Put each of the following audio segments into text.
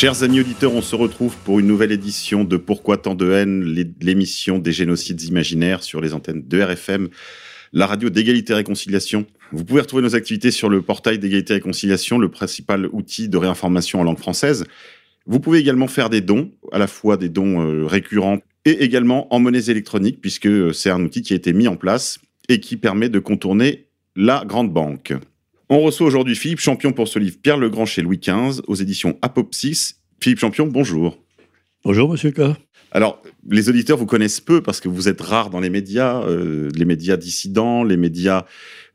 Chers amis auditeurs, on se retrouve pour une nouvelle édition de Pourquoi tant de haine, l'é- l'émission des génocides imaginaires sur les antennes de RFM, la radio d'égalité et réconciliation. Vous pouvez retrouver nos activités sur le portail d'égalité et réconciliation, le principal outil de réinformation en langue française. Vous pouvez également faire des dons, à la fois des dons euh, récurrents et également en monnaies électroniques, puisque euh, c'est un outil qui a été mis en place et qui permet de contourner la grande banque. On reçoit aujourd'hui Philippe Champion pour ce livre Pierre le Grand chez Louis XV aux éditions Apopsis. Philippe Champion, bonjour. Bonjour, monsieur K. Alors, les auditeurs vous connaissent peu parce que vous êtes rare dans les médias, euh, les médias dissidents, les médias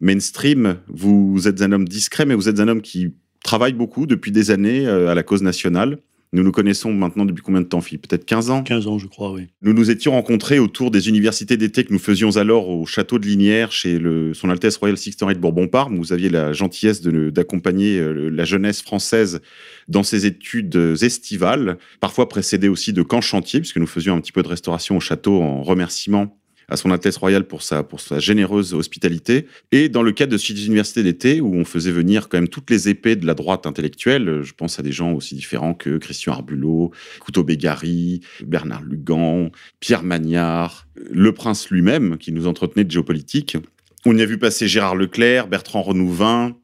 mainstream. Vous êtes un homme discret, mais vous êtes un homme qui travaille beaucoup depuis des années euh, à la cause nationale. Nous nous connaissons maintenant depuis combien de temps, Philippe? Peut-être 15 ans? 15 ans, je crois, oui. Nous nous étions rencontrés autour des universités d'été que nous faisions alors au château de Linière chez le, Son Altesse Royale Sixteen de Bourbon-Parme. Vous aviez la gentillesse d'accompagner euh, la jeunesse française dans ses études estivales, parfois précédées aussi de camps chantiers, puisque nous faisions un petit peu de restauration au château en remerciement à son Altesse Royale pour sa, généreuse hospitalité. Et dans le cadre de ces universités d'été, où on faisait venir quand même toutes les épées de la droite intellectuelle, je pense à des gens aussi différents que Christian Arbulot, Couteau Bégari, Bernard Lugan, Pierre Magnard, le prince lui-même, qui nous entretenait de géopolitique. On y a vu passer Gérard Leclerc, Bertrand Renouvin,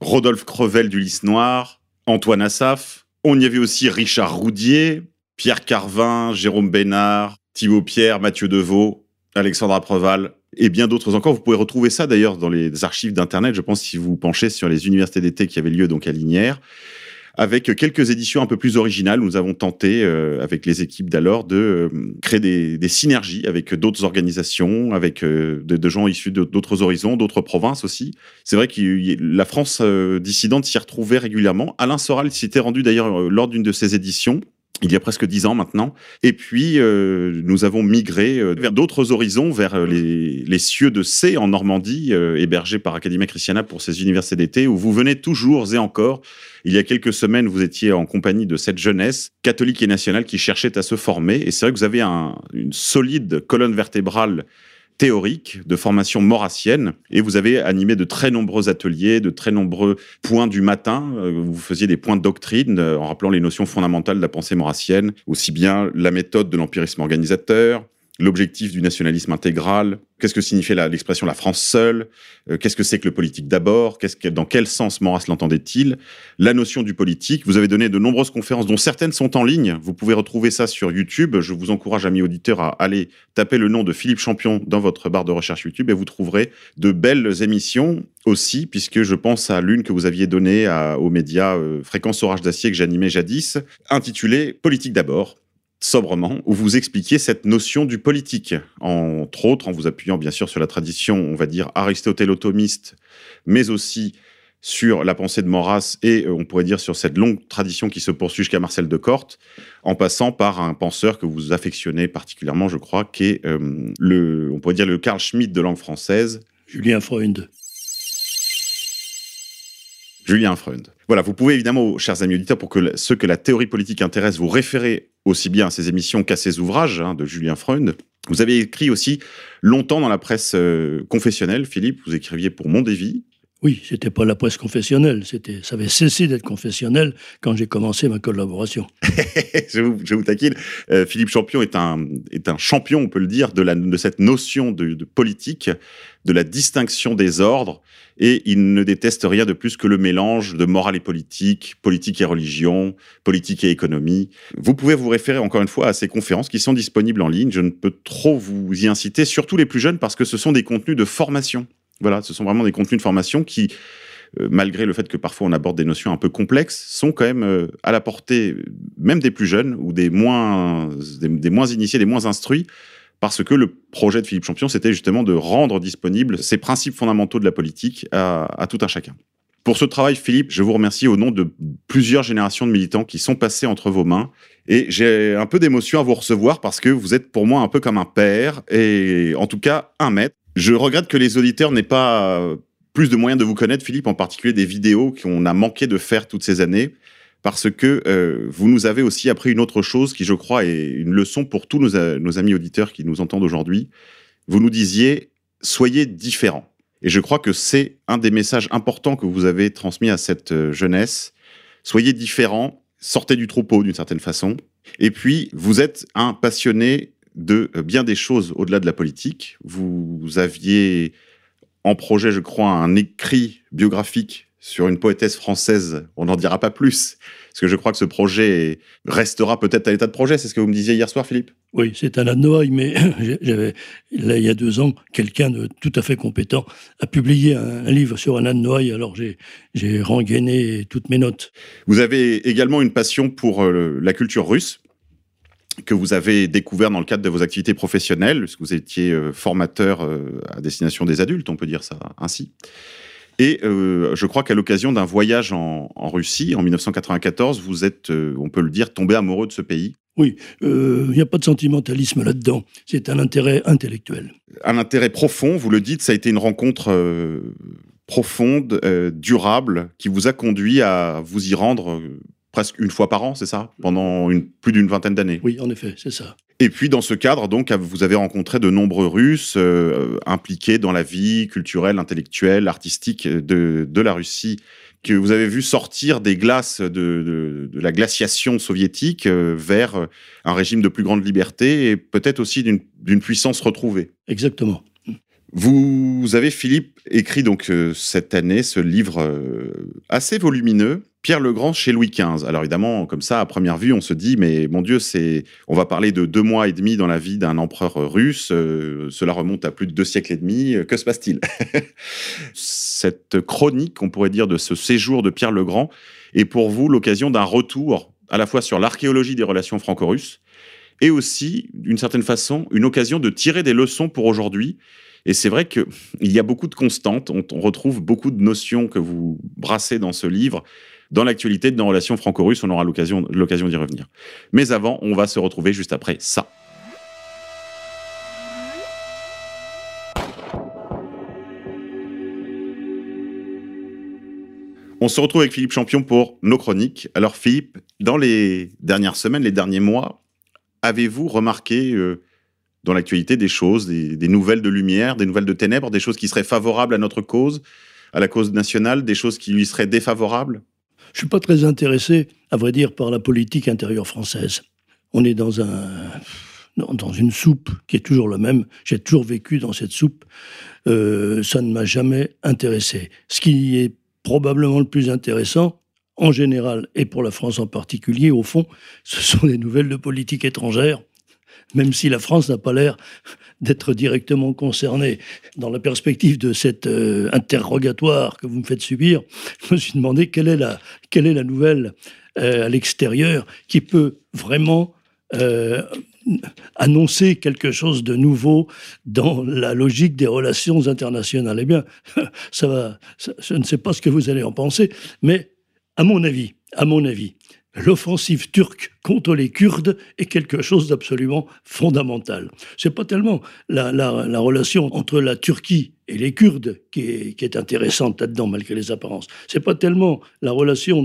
Rodolphe Crevel du Lys Noir, Antoine Assaf. On y a vu aussi Richard Roudier, Pierre Carvin, Jérôme Bénard, Thibaut Pierre, Mathieu Deveau, Alexandra Preval et bien d'autres encore. Vous pouvez retrouver ça d'ailleurs dans les archives d'Internet, je pense, si vous penchez sur les universités d'été qui avaient lieu donc à Linière avec quelques éditions un peu plus originales. Nous avons tenté, euh, avec les équipes d'alors, de euh, créer des, des synergies avec d'autres organisations, avec euh, de, de gens issus d'autres horizons, d'autres provinces aussi. C'est vrai que la France euh, dissidente s'y retrouvait régulièrement. Alain Soral s'y était rendu d'ailleurs lors d'une de ces éditions. Il y a presque dix ans maintenant. Et puis, euh, nous avons migré euh, vers d'autres horizons, vers euh, les, les cieux de C en Normandie, euh, hébergés par Academia Christiana pour ces universités d'été, où vous venez toujours et encore il y a quelques semaines, vous étiez en compagnie de cette jeunesse catholique et nationale qui cherchait à se former. Et c'est vrai que vous avez un- une solide colonne vertébrale théorique de formation maurassienne et vous avez animé de très nombreux ateliers, de très nombreux points du matin. Euh, Vous faisiez des points de doctrine euh, en rappelant les notions fondamentales de la pensée maurassienne, aussi bien la méthode de l'empirisme organisateur, l'objectif du nationalisme intégral, qu'est-ce que signifiait l'expression la France seule, euh, qu'est-ce que c'est que le politique d'abord, qu'est-ce que, dans quel sens Maurras l'entendait-il, la notion du politique. Vous avez donné de nombreuses conférences, dont certaines sont en ligne. Vous pouvez retrouver ça sur YouTube. Je vous encourage, amis auditeurs, à aller taper le nom de Philippe Champion dans votre barre de recherche YouTube et vous trouverez de belles émissions aussi, puisque je pense à l'une que vous aviez donnée aux médias euh, Fréquence Orage d'Acier que j'animais jadis, intitulée Politique d'abord sobrement, où vous expliquiez cette notion du politique, entre autres en vous appuyant bien sûr sur la tradition, on va dire, aristotélotomiste, mais aussi sur la pensée de Maurras et euh, on pourrait dire sur cette longue tradition qui se poursuit jusqu'à Marcel de Corte, en passant par un penseur que vous affectionnez particulièrement, je crois, qui est euh, le, on pourrait dire le Carl Schmitt de langue française, Julien Freund. Julien Freund. Voilà, vous pouvez évidemment, chers amis auditeurs, pour que ceux que la théorie politique intéresse, vous référer aussi bien à ces émissions qu'à ces ouvrages hein, de Julien Freund. Vous avez écrit aussi longtemps dans la presse euh, confessionnelle, Philippe, vous écriviez pour Mondévy. Oui, c'était pas la presse confessionnelle, c'était, ça avait cessé d'être confessionnel quand j'ai commencé ma collaboration. je, vous, je vous taquine. Euh, Philippe Champion est un, est un champion, on peut le dire, de, la, de cette notion de, de politique, de la distinction des ordres, et il ne déteste rien de plus que le mélange de morale et politique, politique et religion, politique et économie. Vous pouvez vous référer encore une fois à ces conférences qui sont disponibles en ligne. Je ne peux trop vous y inciter, surtout les plus jeunes, parce que ce sont des contenus de formation. Voilà, ce sont vraiment des contenus de formation qui, euh, malgré le fait que parfois on aborde des notions un peu complexes, sont quand même euh, à la portée, euh, même des plus jeunes ou des moins, des, des moins initiés, des moins instruits, parce que le projet de Philippe Champion, c'était justement de rendre disponibles ces principes fondamentaux de la politique à, tout un chacun. Pour ce travail, Philippe, je vous remercie au nom de plusieurs générations de militants qui sont passés entre vos mains. Et j'ai un peu d'émotion à vous recevoir parce que vous êtes pour moi un peu comme un père et en tout cas un maître. Je regrette que les auditeurs n'aient pas plus de moyens de vous connaître, Philippe, en particulier des vidéos qu'on a manqué de faire toutes ces années parce que euh, vous nous avez aussi appris une autre chose qui, je crois, est une leçon pour tous nos, amis auditeurs qui nous entendent aujourd'hui. Vous nous disiez, soyez différents. Et je crois que c'est un des messages importants que vous avez transmis à cette euh, jeunesse. Soyez différents, sortez du troupeau d'une certaine façon. Et puis, vous êtes un passionné de euh, bien des choses au-delà de la politique. Vous aviez en projet, je crois, un écrit biographique sur une poétesse française. On n'en dira pas plus, parce que je crois que ce projet restera peut-être à l'état de projet. C'est ce que vous me disiez hier soir, Philippe Oui, c'est un Noailles, mais j'avais, là, il y a deux ans, quelqu'un de tout à fait compétent a publié un, livre sur un Noailles, alors j'ai, j'ai rengainé toutes mes notes. Vous avez également une passion pour euh, la culture russe que vous avez découvert dans le cadre de vos activités professionnelles, puisque vous étiez euh, formateur euh, à destination des adultes, on peut dire ça ainsi. Et euh, je crois qu'à l'occasion d'un voyage en, Russie en 1994, vous êtes, euh, on peut le dire, tombé amoureux de ce pays. Oui, il euh, n'y a pas de sentimentalisme là-dedans. C'est un intérêt intellectuel. Un intérêt profond, vous le dites, ça a été une rencontre profonde, durable, qui vous a conduit à vous y rendre presque une fois par an, c'est ça Pendant une, plus d'une vingtaine d'années. Oui, en effet, c'est ça. Et puis dans ce cadre, donc, vous avez rencontré de nombreux Russes euh, impliqués dans la vie culturelle, intellectuelle, artistique de, de, la Russie, que vous avez vu sortir des glaces de, de, de la glaciation soviétique euh, vers un régime de plus grande liberté et peut-être aussi d'une puissance retrouvée. Exactement. Vous avez, Philippe, écrit donc euh, cette année ce livre assez volumineux Pierre le Grand chez Louis XV. Alors évidemment, comme ça, à première vue, on se dit, mais mon Dieu, c'est, on va parler de deux mois et demi dans la vie d'un empereur russe. Euh, cela remonte à plus de deux siècles et demi. Que se passe-t-il? Cette chronique, on pourrait dire, de ce séjour de Pierre le Grand est pour vous l'occasion d'un retour à la fois sur l'archéologie des relations franco-russes et aussi, d'une certaine façon, une occasion de tirer des leçons pour aujourd'hui. Et c'est vrai qu'il y a beaucoup de constantes, on, retrouve beaucoup de notions que vous brassez dans ce livre dans l'actualité de nos relations franco-russes. On aura l'occasion d'y revenir. Mais avant, on va se retrouver juste après ça. On se retrouve avec Philippe Champion pour nos chroniques. Alors Philippe, dans les dernières semaines, les derniers mois, avez-vous remarqué euh, dans l'actualité des choses, des, nouvelles de lumière, des nouvelles de ténèbres, des choses qui seraient favorables à notre cause, à la cause nationale, des choses qui lui seraient défavorables? Je suis pas très intéressé, à vrai dire, par la politique intérieure française. On est dans un dans une soupe qui est toujours la même. J'ai toujours vécu dans cette soupe. Euh, ça ne m'a jamais intéressé. Ce qui est probablement le plus intéressant, en général, et pour la France en particulier, au fond, ce sont les nouvelles de politique étrangère même si la France n'a pas l'air d'être directement concernée. Dans la perspective de cet euh, interrogatoire que vous me faites subir, je me suis demandé quelle est la, nouvelle euh, à l'extérieur qui peut vraiment euh, annoncer quelque chose de nouveau dans la logique des relations internationales. Eh bien, ça va, je ne sais pas ce que vous allez en penser, mais à mon avis, à mon avis, l'offensive turque contre les Kurdes est quelque chose d'absolument fondamental. C'est pas tellement la, relation entre la Turquie et les Kurdes qui est, intéressante là-dedans, malgré les apparences. C'est pas tellement la relation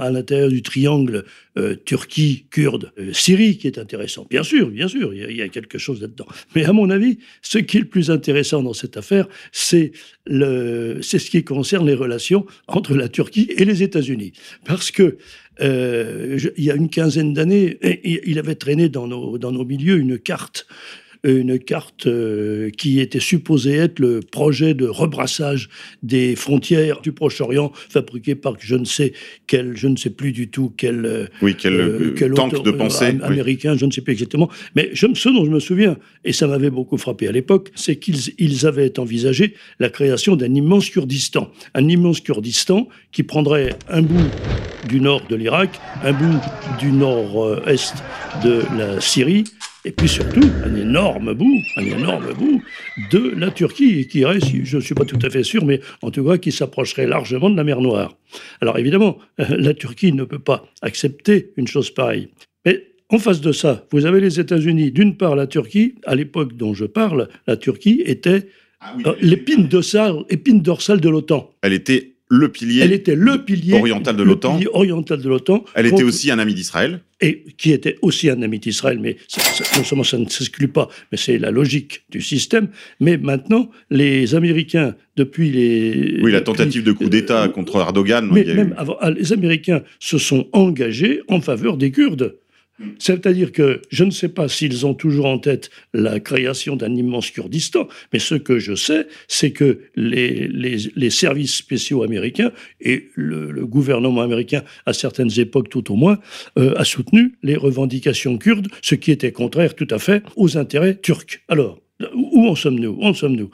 à l'intérieur du triangle euh, Turquie, Kurde, euh, qui est intéressant. Bien sûr, bien sûr, il y, a, quelque chose là-dedans. Mais à mon avis, ce qui est le plus intéressant dans cette affaire, c'est ce qui concerne les relations entre la Turquie et les États-Unis. Parce que euh, il y a une quinzaine d'années, il avait traîné dans nos, dans nos milieux une carte une carte euh, qui était supposée être le projet de rebrassage des frontières du Proche-Orient, fabriqué par je ne sais quel, je ne sais plus du tout quel, euh, oui, quel, euh, quel de pensée américain, je ne sais plus exactement. Mais je, ce dont je me souviens, et ça m'avait beaucoup frappé à l'époque, c'est qu'ils ils avaient envisagé la création d'un immense Kurdistan, un immense Kurdistan qui prendrait un bout du nord de l'Irak, un bout du nord-est de la Syrie, et puis surtout un énorme bout, un énorme bout de la Turquie, qui reste, je ne suis pas tout à fait sûr, mais en tout cas qui s'approcherait largement de la mer Noire. Alors évidemment, la Turquie ne peut pas accepter une chose pareille. Mais en face de ça, vous avez les États-Unis. D'une part, la Turquie, à l'époque dont je parle, la Turquie était Ah oui, euh, l'épine dorsale, épine dorsale de l'OTAN. Elle était le pilier. Elle était le pilier oriental de l'OTAN. oriental de l'OTAN. Elle était contre- aussi un ami d'Israël. et qui était aussi un ami d'Israël, mais ça- ça- non seulement ça ne s'exclut pas, mais c'est la logique du système. Mais maintenant, les Américains, depuis les... Oui, la depuis- tentative de coup d'État euh, contre Erdogan. Mais il y a eu- même avant, ah, les Américains se sont engagés en faveur des Kurdes. C'est-à-dire que je ne sais pas s'ils ont toujours en tête la création d'un immense Kurdistan, mais ce que je sais, c'est que les, les, les services spéciaux américains et le, le gouvernement américain, à certaines époques tout au moins, euh, a soutenu les revendications kurdes, ce qui était contraire tout à fait aux intérêts turcs. Alors, où en sommes-nous? Sommes-nous?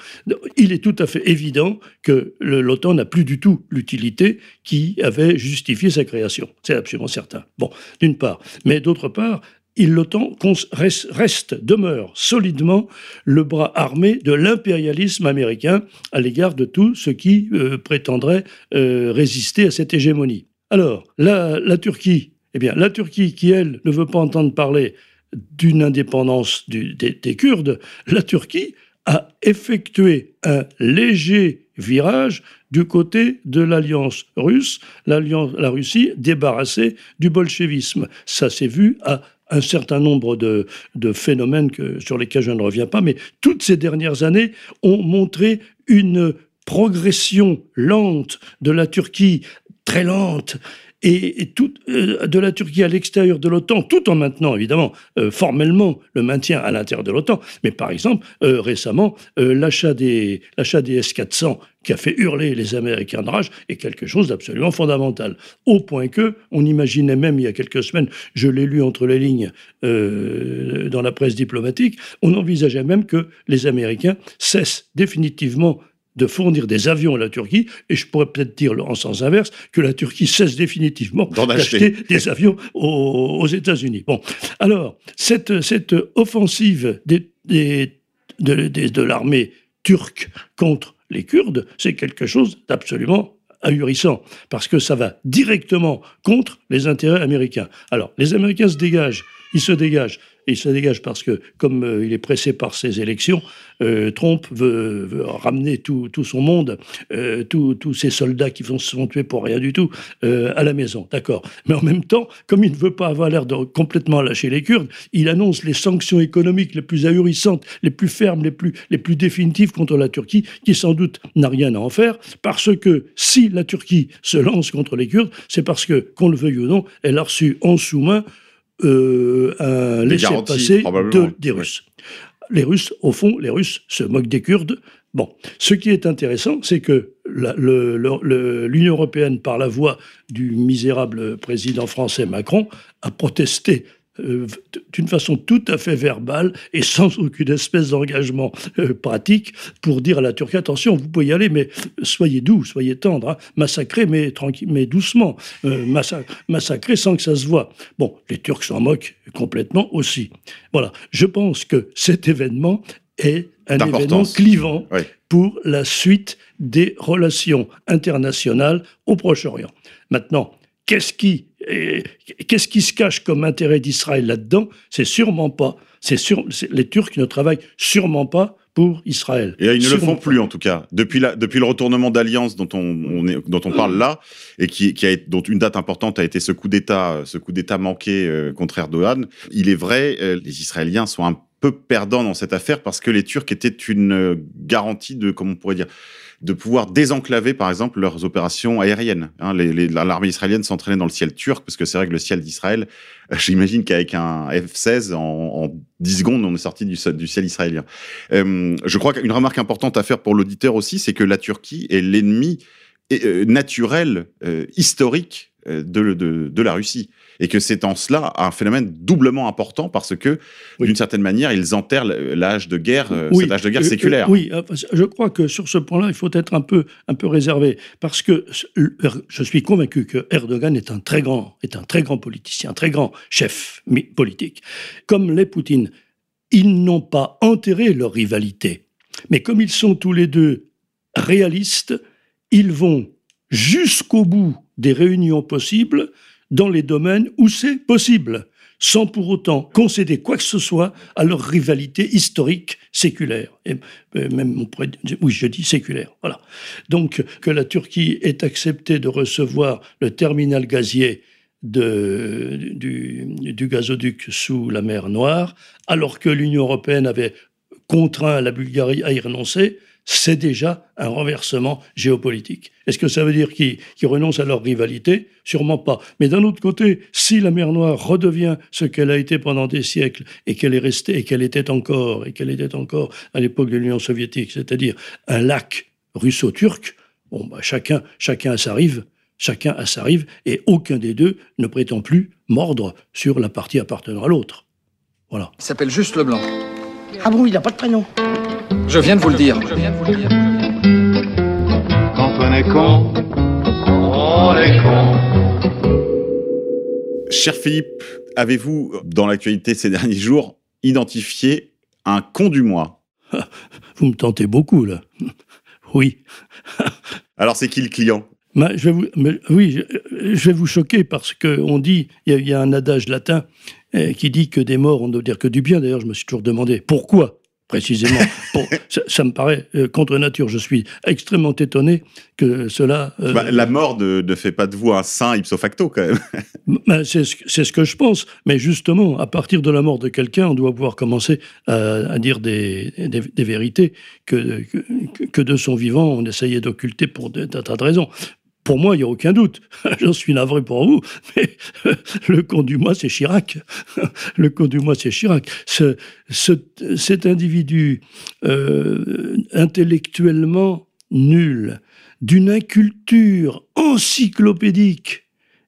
Il est tout à fait évident que l'OTAN n'a plus du tout l'utilité qui avait justifié sa création. C'est absolument certain. Bon, d'une part. Mais d'autre part, l'OTAN reste, demeure solidement le bras armé de l'impérialisme américain à l'égard de tout ce qui euh, prétendrait euh, résister à cette hégémonie. Alors, la Turquie, eh bien, la Turquie qui, elle, ne veut pas entendre parler d'une indépendance des, des Kurdes, la Turquie a effectué un léger virage du côté de l'alliance russe, l'alliance, la Russie débarrassée du bolchevisme. Ça s'est vu à un certain nombre de, de phénomènes sur lesquels je ne reviens pas, mais toutes ces dernières années ont montré une progression lente de la Turquie, très lente, et, euh, de la Turquie à l'extérieur de l'OTAN, tout en maintenant évidemment euh, formellement le maintien à l'intérieur de l'OTAN. Mais par exemple, euh, récemment, l'achat des, des S-400 qui a fait hurler les Américains de rage est quelque chose d'absolument fondamental. Au point que, on imaginait même il y a quelques semaines, je l'ai lu entre les lignes dans la presse diplomatique, on envisageait même que les Américains cessent définitivement de fournir des avions à la Turquie, et je pourrais peut-être dire en sens inverse que la Turquie cesse définitivement d'acheter acheter. des avions aux, aux États-Unis. Bon, alors cette, cette offensive des, des- de, des- de l'armée turque contre les Kurdes, c'est quelque chose d'absolument ahurissant, parce que ça va directement contre les intérêts américains. Alors, les Américains se dégagent, ils se dégagent, et se dégagent parce que, comme euh, il est pressé par ces élections, euh, Trump veut, ramener tout, son monde, euh, tous ces soldats qui vont se sont tués pour rien du tout, à la maison, d'accord. Mais en même temps, comme il ne veut pas avoir l'air de complètement lâcher les Kurdes, il annonce les sanctions économiques les plus ahurissantes, les plus fermes, les plus, les plus définitives contre la Turquie, qui sans doute n'a rien à en faire, parce que si la Turquie se lance contre les Kurdes, c'est parce que, qu'on le veuille ou non, elle a reçu en sous-main euh, de, probablement. des. Russes. Les Russes, au fond, les Russes se moquent des Kurdes. Bon, ce qui est intéressant, c'est que l'Union européenne, par la voix du misérable président français Macron, a protesté euh, d'une façon tout à fait verbale et sans aucune espèce d'engagement euh, pratique pour dire à la Turquie attention, vous pouvez y aller, mais soyez doux, soyez tendre, hein, massacrez, mais tranquille, mais doucement, euh, massa- massacrez sans que ça se voit. Bon, les Turcs s'en moquent complètement aussi. Voilà, je pense que cet événement est un événement clivant pour la suite des relations internationales au Proche-Orient. Maintenant, qu'est-ce qui, eh, qu'est-ce qui se cache comme intérêt d'Israël là-dedans? C'est sûrement pas. C'est sûr, les Turcs ne travaillent sûrement pas pour Israël. Et ils ne le font pas. plus en tout cas. Depuis, la, depuis le retournement d'alliance dont on, on est, dont on parle là, et qui, qui a, dont une date importante a été ce coup d'État, ce coup d'État manqué euh, contre Erdogan, il est vrai, euh, les Israéliens sont un peu perdants dans cette affaire parce que les Turcs étaient une euh, garantie de, comment on pourrait dire, de pouvoir désenclaver, par exemple, leurs opérations aériennes. Hein, L'armée israélienne s'entraînait dans le ciel turc, parce que c'est vrai que le ciel d'Israël, euh, j'imagine qu'avec un F-16, en, en 10 secondes, on est sorti du, ciel israélien. Euh, je crois qu'une remarque importante à faire pour l'auditeur aussi, c'est que la Turquie est l'ennemi euh, naturel, historique de, de, de la Russie. Et que c'est en cela un phénomène doublement important parce que, Oui. d'une certaine manière, ils enterrent l'âge de guerre, euh, Oui, cet âge de guerre euh, séculaire. euh, oui, euh, je crois que sur ce point-là, il faut être un peu, un peu réservé, parce que je suis convaincu que Erdogan est un très grand, est un très grand politicien, un très grand chef politique, comme l'est Poutine. ils n'ont pas enterré leur rivalité. Mais comme ils sont tous les deux réalistes, ils vont jusqu'au bout des réunions possibles dans les domaines où c'est possible, sans pour autant concéder quoi que ce soit à leur rivalité historique séculaire. Et même, oui, je dis séculaire. Voilà. Donc, que la Turquie ait accepté de recevoir le terminal gazier du gazoduc sous la mer Noire, alors que l'Union européenne avait contraint la Bulgarie à y renoncer, c'est déjà un renversement géopolitique. Est-ce que ça veut dire qu'ils renoncent à leur rivalité? Sûrement pas. Mais d'un autre côté, si la mer Noire redevient ce qu'elle a été pendant des siècles et qu'elle est restée et qu'elle était encore et qu'elle était encore à l'époque de l'Union soviétique, c'est-à-dire un lac russo-turc, bon, bah, chacun, chacun a sa rive, chacun a sa rive, et aucun des deux ne prétend plus mordre sur la partie appartenant à l'autre. Voilà. Il s'appelle juste Leblanc. Ah bon, il n'a pas de prénom je viens de vous le dire. Quand on est con, on est con. Cher Philippe, avez-vous, dans l'actualité ces derniers jours, identifié un con du mois? Vous me tentez beaucoup, là. Oui. Alors, c'est qui le client? Je vais vous, oui, je, vais vous choquer parce qu'on dit, il y, a un adage latin eh, qui dit que des morts, on ne doit dire que du bien. D'ailleurs, je me suis toujours demandé pourquoi précisément. ça, me paraît euh, contre nature. Je suis extrêmement étonné que cela. Euh, bah, la mort ne, fait pas de vous un saint ipso facto, quand même. Bah, c'est ce, que je pense. Mais justement, à partir de la mort de quelqu'un, on doit pouvoir commencer à, dire des, vérités que, que, que, de son vivant, on essayait d'occulter pour des tas de raisons. Pour moi, il n'y a aucun doute. J'en suis navré pour vous, mais le con du mois, c'est Chirac. Le con du mois, c'est Chirac. Ce, cet individu euh, intellectuellement nul, d'une inculture encyclopédique,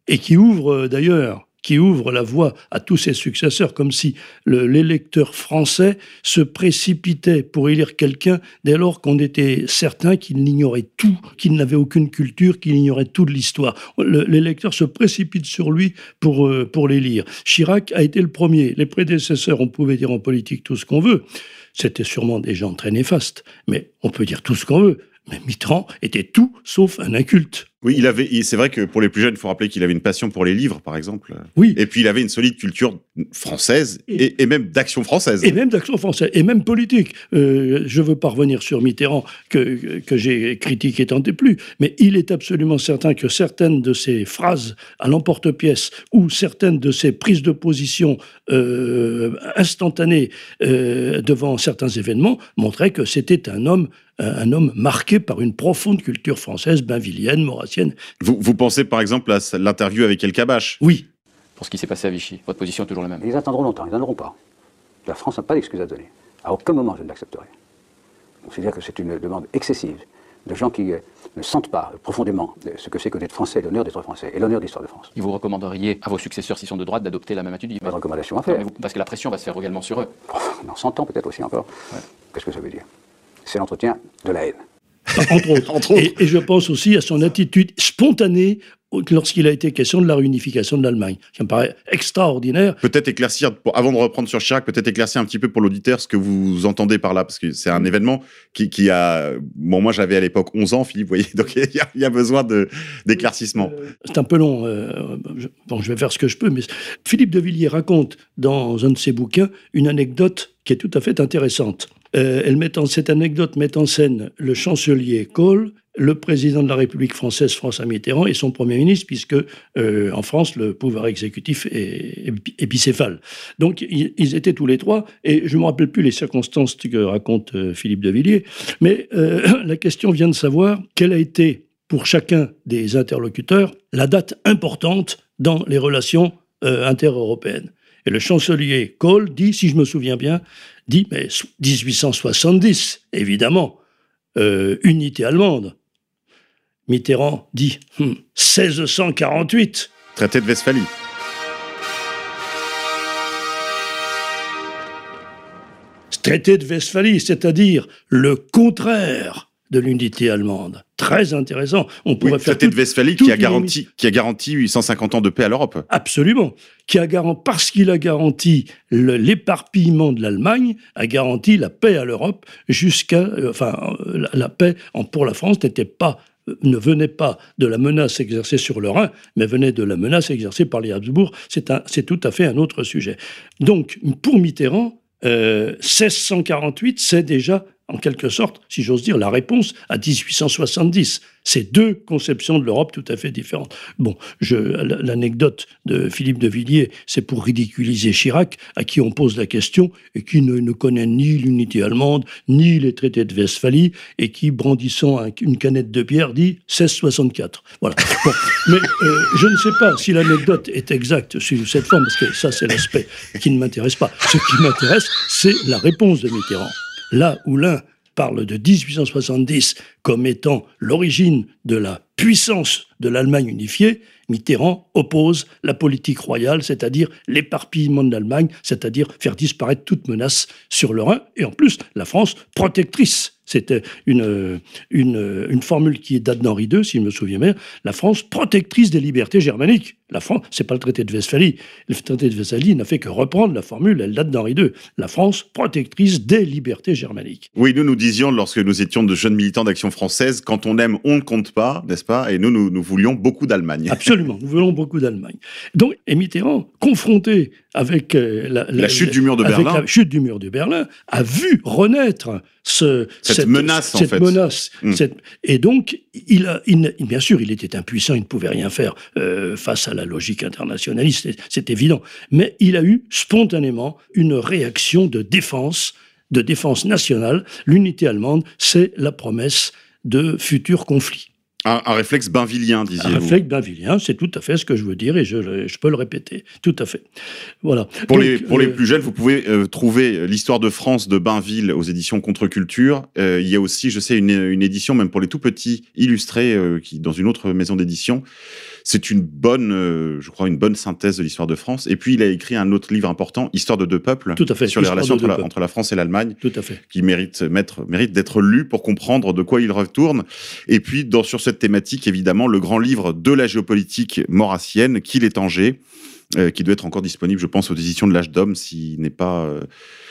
et qui ouvre d'ailleurs qui ouvre la voie à tous ses successeurs, comme si l'électeur français se précipitait pour élire quelqu'un dès lors qu'on était certain qu'il ignorait tout, qu'il n'avait aucune culture, qu'il ignorait tout de l'histoire. L'électeur se précipite sur lui pour, euh, pour l'élire. Chirac a été le premier. Les prédécesseurs, on pouvait dire en politique tout ce qu'on veut. C'était sûrement des gens très néfastes, mais on peut dire tout ce qu'on veut. Mais Mitterrand était tout sauf un inculte. Oui, il avait. C'est vrai que pour les plus jeunes, il faut rappeler qu'il avait une passion pour les livres, par exemple. Oui. Et puis il avait une solide culture française et, même d'action française. Et même d'action française et même politique. Euh, je veux pas revenir sur Mitterrand que que j'ai critiqué tant et plus, mais il est absolument certain que certaines de ses phrases à l'emporte-pièce ou certaines de ses prises de position euh, instantanées euh, devant certains événements montraient que c'était un homme un homme marqué par une profonde culture française, bainvillienne, maurassienne. Vous, vous pensez par exemple à l'interview avec El Kabash? Oui. Pour ce qui s'est passé à Vichy, votre position est toujours la même Ils attendront longtemps, ils n'en auront pas. La France n'a pas d'excuse à donner. À aucun moment je ne l'accepterai. C'est-à-dire que c'est une demande excessive de gens qui euh, ne sentent pas profondément ce que c'est que d'être français, l'honneur d'être français et l'honneur de l'histoire de France. Et vous recommanderiez à vos successeurs, s'ils sont de droite, d'adopter la même attitude? Pas de recommandation à faire. parce que la pression va se faire également sur eux. Dans 100 ans peut-être aussi encore. Qu'est-ce que ça veut dire? C'est l'entretien de la haine. Entre autres. Et, je pense aussi à son attitude spontanée lorsqu'il a été question de la réunification de l'Allemagne. Ça me paraît extraordinaire. Peut-être éclaircir, avant de reprendre sur Chirac, peut-être éclaircir un petit peu pour l'auditeur ce que vous entendez par là, parce que c'est un événement qui, a... Bon, moi j'avais à l'époque 11 ans, Philippe, vous voyez, donc il y, a besoin d'éclaircissement. Euh, c'est un peu long, euh, bon, je vais faire ce que je peux, mais Philippe de Villiers raconte dans un de ses bouquins une anecdote qui est tout à fait intéressante. Euh, elle met en, cette anecdote met en scène le chancelier Kohl, le président de la République française François Mitterrand et son premier ministre, puisque euh, en France le pouvoir exécutif est, bicéphale. Donc ils, étaient tous les trois, et je ne me rappelle plus les circonstances que raconte euh, Philippe de Villiers, mais la question vient de savoir quelle a été pour chacun des interlocuteurs la date importante dans les relations intereuropéennes. Et le chancelier Kohl dit, si je me souviens bien, dit, mais 1870, évidemment, euh, unité allemande. Mitterrand dit 1648. Hmm, Traité de Westphalie. Traité de Westphalie, c'est-à-dire le contraire de l'unité allemande. Très intéressant. On pourrait Oui, faire traité de Westphalie qui a, garanti, qui a garanti 850 ans de paix à l'Europe. Absolument. Qui a garanti, parce qu'il a garanti le- l'éparpillement de l'Allemagne, a garanti la paix à l'Europe jusqu'à, euh, enfin, euh, la, la paix en- pour la France n'était pas euh, ne venait pas de la menace exercée sur le Rhin, mais venait de la menace exercée par les Habsbourg. C'est tout à fait un autre sujet. Donc, pour Mitterrand, euh, 1648, c'est déjà, en quelque sorte, si j'ose dire, la réponse à 1870. C'est deux conceptions de l'Europe tout à fait différentes. Bon, l'anecdote de Philippe de Villiers, c'est pour ridiculiser Chirac, à qui on pose la question et qui ne, connaît ni l'unité allemande, ni les traités de Westphalie, et qui, brandissant un- une canette de bière, dit 1664. Voilà. Bon, mais euh, je ne sais pas si l'anecdote est exacte sous cette forme, parce que ça, c'est l'aspect qui ne m'intéresse pas. Ce qui m'intéresse, c'est la réponse de Mitterrand. Là où l'un parle de 1870 comme étant l'origine de la puissance de l'Allemagne unifiée, Mitterrand oppose la politique royale, c'est-à-dire l'éparpillement de l'Allemagne, c'est-à-dire faire disparaître toute menace sur le Rhin, et en plus la France protectrice. C'était une, une, une formule qui date d'Henri II, si je me souviens bien, la France protectrice des libertés germaniques. La France, c'est pas le traité de Westphalie. Le traité de Westphalie n'a fait que reprendre la formule, elle date d'Henri II. La France protectrice des libertés germaniques. Oui, nous nous disions, lorsque nous étions de jeunes militants d'Action française, quand on aime, on ne compte pas, n'est-ce pas? Et nous, nous, nous voulions beaucoup d'Allemagne. Absolument, nous voulons beaucoup d'Allemagne. Donc, et Mitterrand, confronté avec euh, la, La chute du mur de Berlin. la chute du mur de Berlin, a vu renaître ce, Cette menace, en cette fait. menace. Mm. cette- et donc, il a, il n'a- bien sûr, il était impuissant, il ne pouvait rien faire euh, face à la logique internationaliste, c'est évident. Mais il a eu spontanément une réaction de défense, de défense nationale. L'unité allemande, c'est la promesse de futurs conflits. Un, un réflexe bainvillien, Un disiez-vous. réflexe bainvillien, c'est tout à fait ce que je veux dire et je, peux le répéter. Tout à fait. Voilà. Pour, Donc, les, pour les euh, plus jeunes, vous pouvez euh, trouver l'histoire de France de Bainville aux éditions Contre-Culture. Euh, il y a aussi, je sais, une, une édition, même pour les tout petits, illustrée, euh, qui, dans une autre maison d'édition. C'est une bonne, euh, je crois, une bonne synthèse de l'histoire de France. Et puis, il a écrit un autre livre important, Histoire de deux peuples, Tout à fait, sur les relations de entre la, peuples. entre la France et l'Allemagne, Tout à fait. qui mérite, mettre- mérite d'être lu pour comprendre de quoi il retourne. Et puis, dans, sur cette thématique, évidemment, le grand livre de la géopolitique maurassienne, Qu'il est Angers, euh, qui doit être encore disponible, je pense, aux éditions de l'âge d'homme, s'il n'est pas... euh,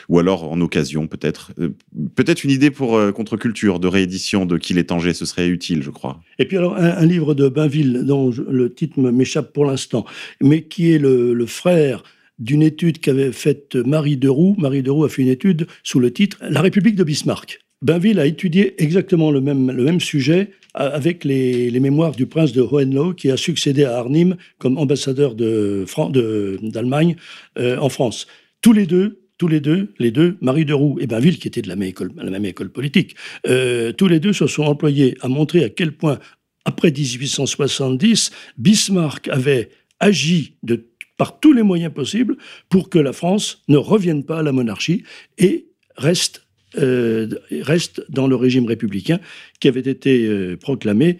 ou alors en occasion, peut-être. Euh, peut-être une idée pour euh, Contre-Culture de réédition de Qu'il est Angers, ce serait utile, je crois. Et puis alors, un, livre de Bainville, dont le titre m'échappe pour l'instant, mais qui est le, frère d'une étude qu'avait faite Marie Deroux. Marie Deroux a fait une étude sous le titre La République de Bismarck. Bainville a étudié exactement le même, le même sujet avec les, les mémoires du prince de Hohenlohe qui a succédé à Arnim comme ambassadeur de Fran- de- d'Allemagne euh, en France. Tous les deux, tous les deux, les deux, Marie Deroux et Bainville, qui étaient de la même école, politique, euh, tous les deux se sont employés à montrer à quel point, après 1870, Bismarck avait agi de, par tous les moyens possibles pour que la France ne revienne pas à la monarchie et reste, euh, dans le régime républicain qui avait été euh, proclamé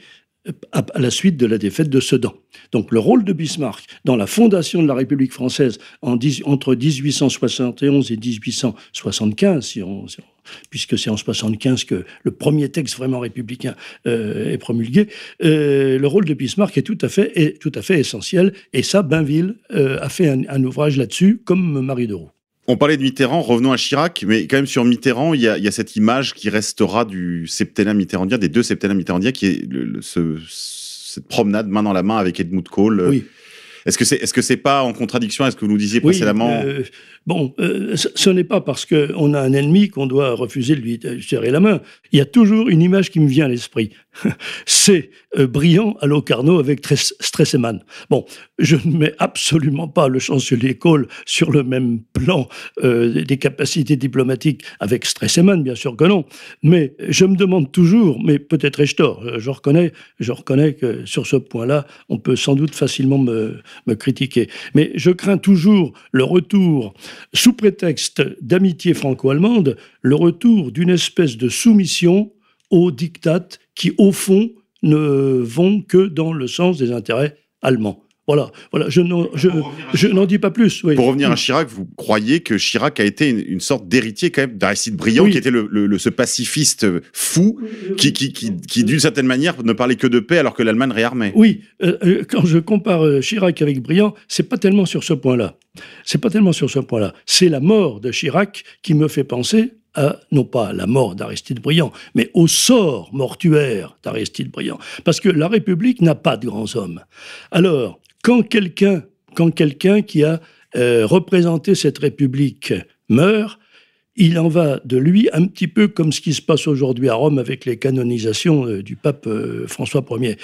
à, la suite de la défaite de Sedan. Donc le rôle de Bismarck dans la fondation de la République française entre 1871 et 1875, si on- si on- puisque c'est en 75 que le premier texte vraiment républicain euh, est promulgué, euh, le rôle de Bismarck est tout à fait, essentiel. Et ça, Bainville euh, a fait un, un ouvrage là-dessus, comme Marie Deroux. On parlait de Mitterrand, revenons à Chirac, mais quand même sur Mitterrand, il y a, il y a cette image qui restera du septennat mitterrandien, des deux septennats mitterrandiens, qui est le- le- ce- cette promenade main dans la main avec Edmund Kohl. Oui. Est-ce que c'est est-ce que c'est pas en contradiction à ce que vous nous disiez Oui, précédemment euh, bon, euh, ce, n'est pas parce qu'on a un ennemi qu'on doit refuser de lui serrer la main. Il y a toujours une image qui me vient à l'esprit. C'est euh, brillant à Locarno avec Tres- Stresemann. Bon, je ne mets absolument pas le chancelier Kohl sur le même plan euh, des capacités diplomatiques avec Stresemann, bien sûr que non. Mais je me demande toujours, mais peut-être ai-je tort, je reconnais, je reconnais que sur ce point-là, on peut sans doute facilement me, me critiquer. Mais je crains toujours le retour, sous prétexte d'amitié franco-allemande, le retour d'une espèce de soumission aux dictates qui, au fond, ne vont que dans le sens des intérêts allemands. Voilà, voilà. Je n'en, je, je n'en dis pas plus. Oui. Pour revenir à Chirac, vous croyez que Chirac a été une, une sorte d'héritier quand même d'Aristide Briand, Oui. qui était le, le- le- ce pacifiste fou, qui, qui, qui, qui, d'une certaine manière ne parlait que de paix alors que l'Allemagne réarmait. Oui, euh, euh, quand je compare euh, Chirac avec Briand, c'est pas tellement sur ce point-là. C'est pas tellement sur ce point-là. C'est la mort de Chirac qui me fait penser à, non pas à la mort d'Aristide Briand, mais au sort mortuaire d'Aristide Briand. Parce que la République n'a pas de grands hommes. Alors, quand quelqu'un, quand quelqu'un qui a euh, représenté cette République meurt, il en va de lui un petit peu comme ce qui se passe aujourd'hui à Rome avec les canonisations euh, du pape euh, François Ier.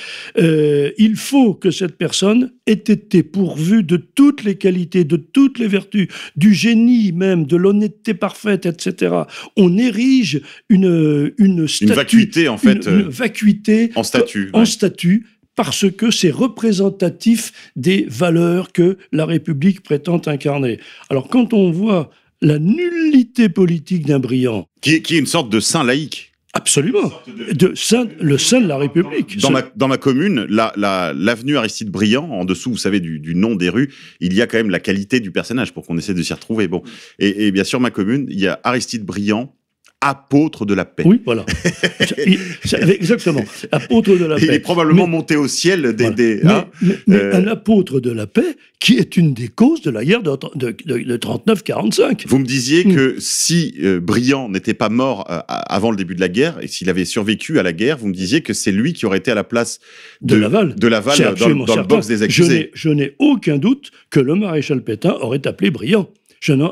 Il faut que cette personne ait été pourvue de toutes les qualités, de toutes les vertus, du génie même, de l'honnêteté parfaite, etc. On érige une, une statue, vacuité, en fait, une, une vacuité En statut. en ouais. statut parce que c'est représentatif des valeurs que la République prétend incarner. Alors quand on voit la nullité politique d'un brillant, Qui, est- qui est une sorte de saint laïque. absolument, de saint- le sein de la République. Dans ma, dans ma commune, la- la- l'avenue Aristide Briand, en dessous, vous savez, du, du nom des rues, il y a quand même la qualité du personnage pour qu'on essaie de s'y retrouver. Bon. Et, et bien sûr, ma commune, il y a Aristide Briand, apôtre de la paix. Oui, voilà. Il- exactement. Apôtre de la Il paix. est probablement Mais- monté au ciel des. Voilà. des- mais, hein mais- mais Euh, un apôtre de la paix qui est une des causes de la guerre de, de, de- de 39-45. Vous me disiez Mm. que si euh, Briand n'était pas mort euh, avant le début de la guerre et s'il avait survécu à la guerre, vous me disiez que c'est lui qui aurait été à la place De Laval. de Laval dans, dans le box des accusés. Je n'ai aucun doute que le maréchal Pétain aurait appelé Briand.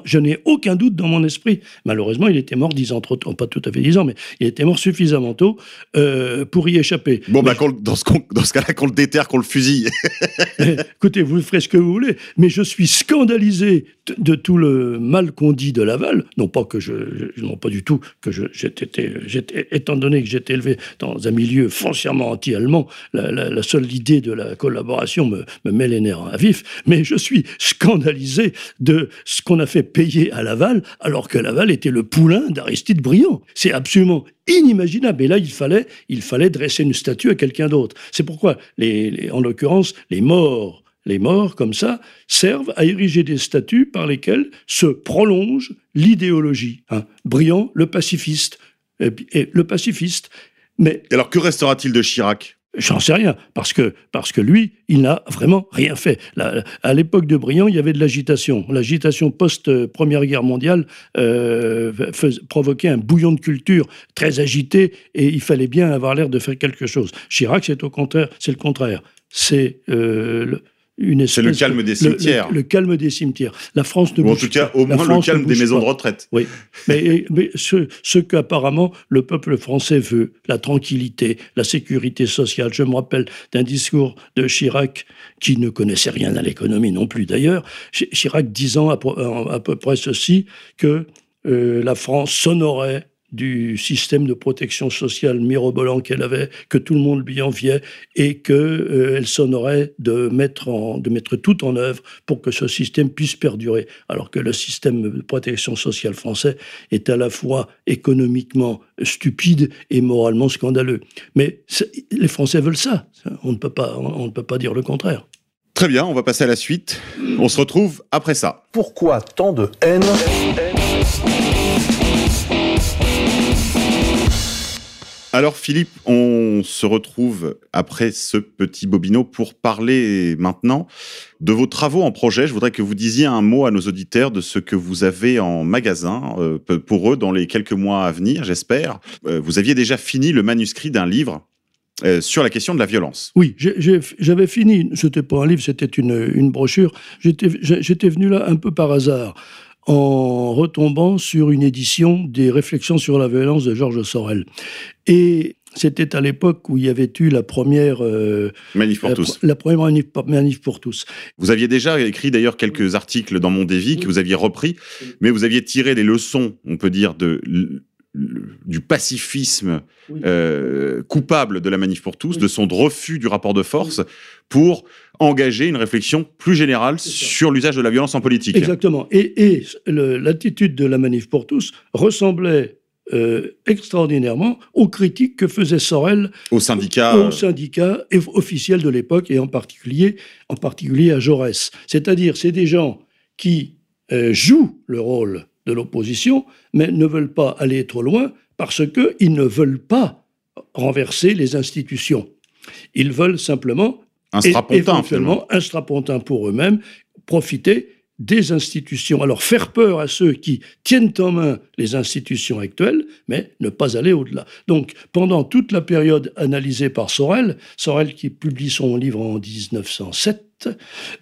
Je n'ai aucun doute dans mon esprit. Malheureusement, il était mort dix ans trop tôt, pas tout à fait dix ans, mais il était mort suffisamment tôt euh, pour y échapper. Bon, bah, dans ce, cas-là, qu'on le déterre, qu'on le fusille. Écoutez, vous ferez ce que vous voulez, mais je suis scandalisé de, tout le mal qu'on dit de Laval. Non pas que je, je- non pas du tout que j'étais, j'étais, étant donné que j'étais élevé dans un milieu foncièrement anti-allemand, la, la- la seule idée de la collaboration me, me met les nerfs à vif. Mais je suis scandalisé de ce qu'on a fait payer à Laval, alors que Laval était le poulain d'Aristide Briand. C'est absolument inimaginable. Et là, il fallait, dresser une statue à quelqu'un d'autre. C'est pourquoi, en l'occurrence, les morts, les morts comme ça, servent à ériger des statues par lesquelles se prolonge l'idéologie. hein. Briand, le pacifiste, et, le pacifiste. Mais alors, que restera-t-il de Chirac? J'en sais rien, parce que, parce que lui, il n'a vraiment rien fait. À l'époque de Briand, il y avait de l'agitation. L'agitation post-Première Guerre mondiale euh, fais- provoquait un bouillon de culture très agité, et il fallait bien avoir l'air de faire quelque chose. Chirac, c'est au contraire, c'est le contraire. C'est euh, C'est le calme des cimetières. Le, le calme des cimetières. La France ne Ou en tout cas, pas. au moins le calme des maisons pas. de retraite. Oui, mais, mais ce, ce qu'apparemment le peuple français veut, la tranquillité, la sécurité sociale. Je me rappelle d'un discours de Chirac, qui ne connaissait rien à l'économie non plus d'ailleurs, Chi- Chirac disant à, peu- à peu près ceci, que euh, la France s'honorait du système de protection sociale mirobolant qu'elle avait, que tout le monde lui enviait, et qu'elle s'honorait de mettre, en, de mettre tout en œuvre pour que ce système puisse perdurer. Alors que le système de protection sociale français est à la fois économiquement stupide et moralement scandaleux. Mais les Français veulent ça. On ne peut pas, on, on ne peut pas dire le contraire. Très bien, on va passer à la suite. On se retrouve après ça. Pourquoi tant de haine? Alors Philippe, on se retrouve après ce petit bobino pour parler maintenant de vos travaux en projet. Je voudrais que vous disiez un mot à nos auditeurs de ce que vous avez en magasin euh, pour eux dans les quelques mois à venir, j'espère. Euh, vous aviez déjà fini le manuscrit d'un livre euh, sur la question de la violence. Oui, j'avais fini. C'était pas un livre, c'était une, brochure. J'étais venu là un peu par hasard, en retombant sur une édition des Réflexions sur la violence de Georges Sorel. Et c'était à l'époque où il y avait eu la première, euh, Manif pour la, tous. la première manif, manif pour tous. Vous aviez déjà écrit d'ailleurs quelques articles dans Mon Dévi que vous aviez repris, mais vous aviez tiré les leçons, on peut dire, de du pacifisme Oui. euh, coupable de la manif pour tous, Oui. de son refus du rapport de force, pour engager une réflexion plus générale sur l'usage de la violence en politique. Exactement. Et, l'attitude de la manif pour tous ressemblait euh, extraordinairement aux critiques que faisait Sorel Au syndicat. au syndicat eff- officiel de l'époque et en particulier, en particulier à Jaurès. C'est-à-dire, c'est des gens qui euh, jouent le rôle de l'opposition, mais ne veulent pas aller trop loin parce qu'ils ne veulent pas renverser les institutions. Ils veulent simplement un éventuellement un strapontin pour eux-mêmes, profiter des institutions. Alors faire peur à ceux qui tiennent en main les institutions actuelles, mais ne pas aller au-delà. Donc pendant toute la période analysée par Sorel, Sorel qui publie son livre en 1907,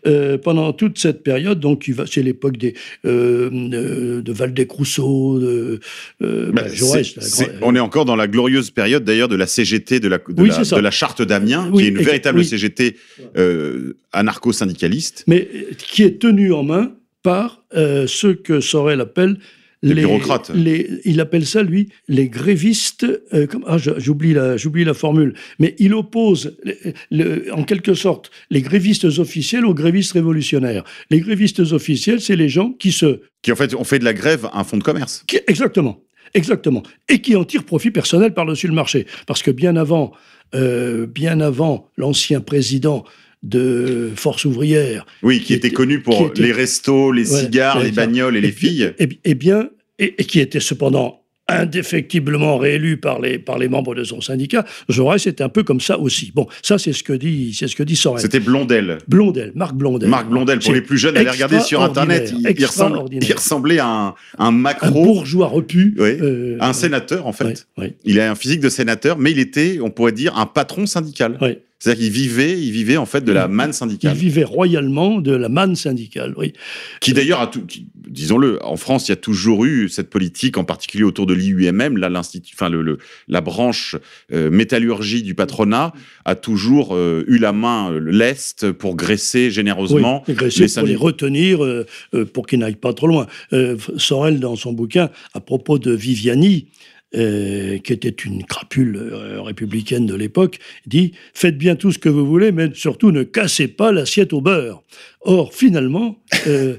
euh, pendant toute cette période, donc c'est l'époque des euh, de, de Valdec-Rousseau, de euh, Bah, ben, Jaurès, on est encore dans la glorieuse période d'ailleurs de la CGT, de la, de Oui, la, c'est ça. de la charte d'Amiens, Oui, qui est une véritable oui. CGT euh, anarcho-syndicaliste. mais euh, qui est tenu en main par euh, ceux que Sorel appelle Les bureaucrates. les- il appelle ça, lui, les grévistes. euh, comme- ah, j'oublie la, j'oublie la formule. Mais il oppose, le- le- en quelque sorte, les grévistes officiels aux grévistes révolutionnaires. Les grévistes officiels, c'est les gens qui se. Qui en fait ont fait de la grève un fonds de commerce. qui- exactement. Exactement. Et qui en tirent profit personnel par-dessus le marché. Parce que bien avant, euh, bien avant l'ancien président de Force ouvrière, Oui, qui, Qui était était- connu pour était- les restos, les Ouais, cigares, les bagnoles et les filles. Eh, bi- eh bien, et, et qui était cependant indéfectiblement réélu par les, par les membres de son syndicat, Jaurès était un peu comme ça aussi. Bon, ça c'est ce que dit, c'est ce que dit Sorel. C'était Blondel. Blondel, Marc Blondel. Marc Blondel, pour les plus jeunes, allez regarder sur Internet. Il, il ressemble- extraordinaire. il ressemblait à un, un Un macro, bourgeois repu. Euh, un sénateur en fait. Il a un physique de sénateur, mais il était, on pourrait dire, un patron syndical. ouais. C'est-à-dire qu'il vivait, il vivait en fait de la manne Il syndicale. vivait royalement de la manne syndicale, oui. Qui d'ailleurs a tout, disons-le, en France, il y a toujours eu cette politique, en particulier autour de l'IUMM, là, l'institut, enfin le, le- la branche euh, métallurgie du patronat a toujours euh, eu la main euh, leste pour graisser généreusement Oui, graisser les pour les syndicats. retenir, euh, euh, pour qu'ils n'aillent pas trop loin. Euh, Sorel, dans son bouquin, à propos de Viviani, euh, qui était une crapule euh, républicaine de l'époque, dit Faites bien tout ce que vous voulez, mais surtout ne cassez pas l'assiette au beurre. Or, finalement, euh,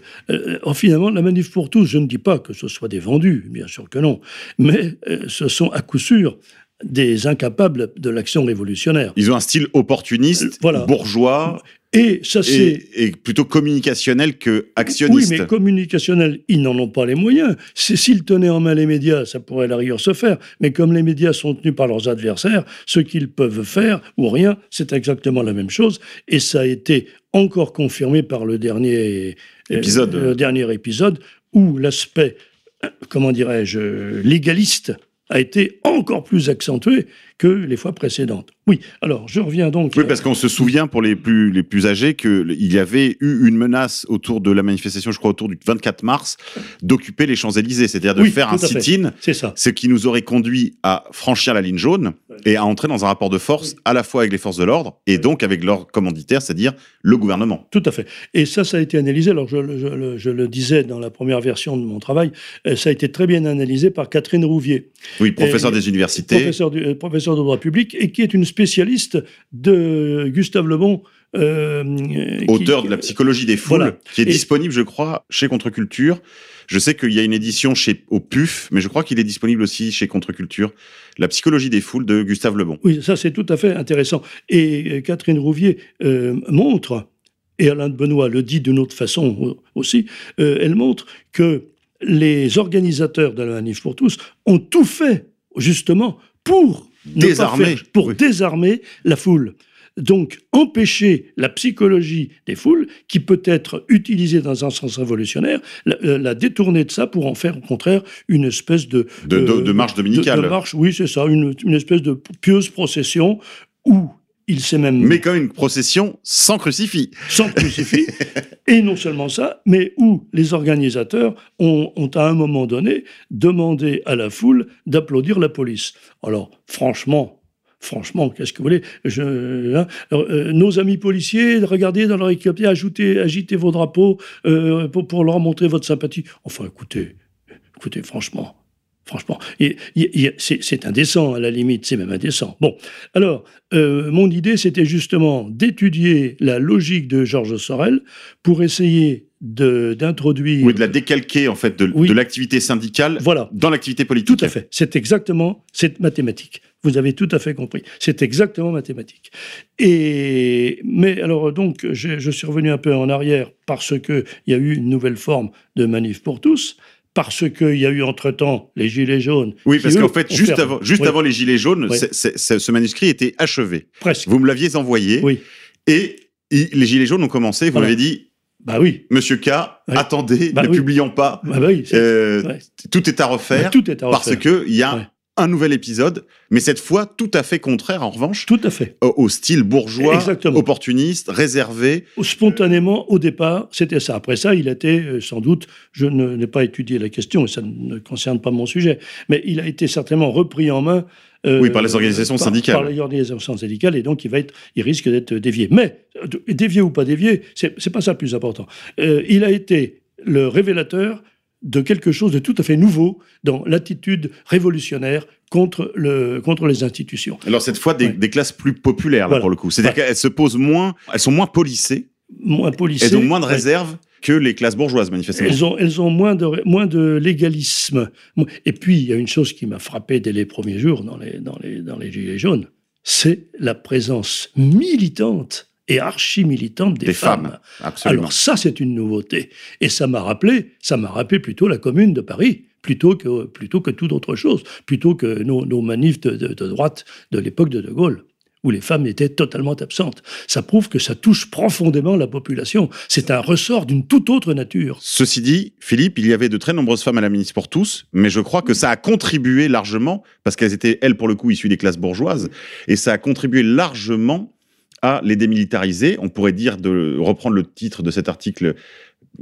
or, finalement, la manif pour tous, je ne dis pas que ce soit des vendus, bien sûr que non, mais ce sont à coup sûr des incapables de l'action révolutionnaire. Ils ont un style opportuniste, Voilà. bourgeois Et ça, c'est et, et plutôt communicationnel que Oui, actionniste. mais communicationnel, ils n'en ont pas les moyens. C'est- S'ils tenaient en main les médias, ça pourrait à la rigueur se faire. Mais comme les médias sont tenus par leurs adversaires, ce qu'ils peuvent faire ou rien, c'est exactement la même chose. Et ça a été encore confirmé par le dernier euh, Épisode. le dernier épisode où l'aspect, euh, comment dirais-je, légaliste a été encore plus accentué que les fois précédentes. Oui, alors je reviens donc. Oui, parce qu'on se souvient pour les plus, les plus âgés qu'il y avait eu une menace autour de la manifestation, je crois autour du 24 mars, d'occuper les Champs-Élysées, c'est-à-dire de Oui, faire un sit-in, C'est ça. ce qui nous aurait conduit à franchir la ligne jaune et à entrer dans un rapport de force à la fois avec les forces de l'ordre et donc avec leur commanditaire, c'est-à-dire le gouvernement. Tout à fait. Et ça, ça a été analysé. Alors, je, le- je le- je le disais dans la première version de mon travail, euh, ça a été très bien analysé par Catherine Rouvier, Oui, professeur des universités. professeur, du- euh, professeur de droit public, et qui est une spécialiste de Gustave Le Bon. euh, qui- auteur de la psychologie des foules, Voilà. qui est Et- disponible, je crois, chez Contre-Culture. Je sais qu'il y a une édition chez au PUF, mais je crois qu'il est disponible aussi chez Contre-Culture. La psychologie des foules de Gustave Lebon. Oui, ça c'est tout à fait intéressant. Et euh, Catherine Rouvier euh, montre, et Alain de Benoît le dit d'une autre façon au- aussi, euh, elle montre que les organisateurs de la Manif pour tous ont tout fait justement pour Désarmer, pour oui. désarmer la foule. Donc, empêcher la psychologie des foules, qui peut être utilisée dans un sens révolutionnaire, la, euh, la détourner de ça pour en faire, au contraire, une espèce de... De- de- euh, de marche dominicale. De, de marche, oui, c'est ça, une, une espèce de pieuse procession où il s'est même Mais quand une procession sans crucifix. sans crucifix. et non seulement ça, mais où les organisateurs ont, ont à un moment donné demandé à la foule d'applaudir la police. Alors, franchement, franchement, qu'est-ce que vous voulez? Je, hein, euh, Nos amis policiers, regardez dans leur équipier, ajoutez, agitez vos drapeaux euh, pour, pour leur montrer votre sympathie. Enfin, écoutez, écoutez, franchement. Franchement, c'est indécent à la limite, c'est même indécent. Bon, alors, euh, mon idée, c'était justement d'étudier la logique de Georges Sorel pour essayer d'introduire. Oui, de la décalquer en fait de, Oui. de l'activité syndicale Voilà. dans l'activité politique. Tout à fait. C'est exactement, c'est mathématique. Vous avez tout à fait compris. C'est exactement mathématique. Et, mais alors, donc, je, je suis revenu un peu en arrière parce qu'il y a eu une nouvelle forme de manif pour tous, parce qu'il y a eu entre-temps les Gilets jaunes. Oui, parce qu'en fait, juste, avant, juste Oui, avant les Gilets jaunes, Oui. ce manuscrit était achevé. Presque. Vous me l'aviez envoyé Oui. et les Gilets jaunes ont commencé. Vous Voilà. m'avez dit, Bah oui. Monsieur K, Oui. attendez, Bah ne publions pas. Bah oui. Euh, ouais. Tout est à refaire Bah, tout est à parce refaire. que il y a Ouais. Un nouvel épisode, mais cette fois tout à fait contraire en revanche Tout à fait. au, au style bourgeois, Exactement. opportuniste, réservé. Spontanément, au départ, c'était ça. Après ça, il a été, euh, sans doute, je n'ai pas étudié la question, et ça ne concerne pas mon sujet, mais il a été certainement repris en main. euh, Oui, par les organisations par- syndicales. Par les organisations syndicales, et donc il, va être, il risque d'être dévié. Mais, euh, dévié ou pas dévié, c'est c'est pas ça le plus important. Euh, il a été le révélateur de quelque chose de tout à fait nouveau dans l'attitude révolutionnaire contre, le, contre les institutions. Alors cette fois des, Ouais. des classes plus populaires là, Voilà. pour le coup. C'est-à-dire qu'elles se posent moins, elles sont moins polissées, Moins policées. elles ont moins de Ouais. réserve que les classes bourgeoises manifestement. Elles ont, elles ont moins, de, moins de légalisme. Et puis, il y a une chose qui m'a frappé dès les premiers jours dans les, dans les, dans les Gilets jaunes, c'est la présence militante et archi-militante des, Des femmes. Alors ça, c'est une nouveauté. Et ça m'a rappelé, ça m'a rappelé plutôt la Commune de Paris, plutôt que, plutôt que toute autre chose, plutôt que nos, nos manifs de, de- de droite de l'époque de De Gaulle où les femmes étaient totalement absentes. Ça prouve que ça touche profondément la population. C'est un ressort d'une toute autre nature. Ceci dit, Philippe, il y avait de très nombreuses femmes à la ministre pour tous, mais je crois que ça a contribué largement, parce qu'elles étaient, elles, pour le coup, issues des classes bourgeoises, et ça a contribué largement à les démilitariser. On pourrait dire, de reprendre le titre de cet article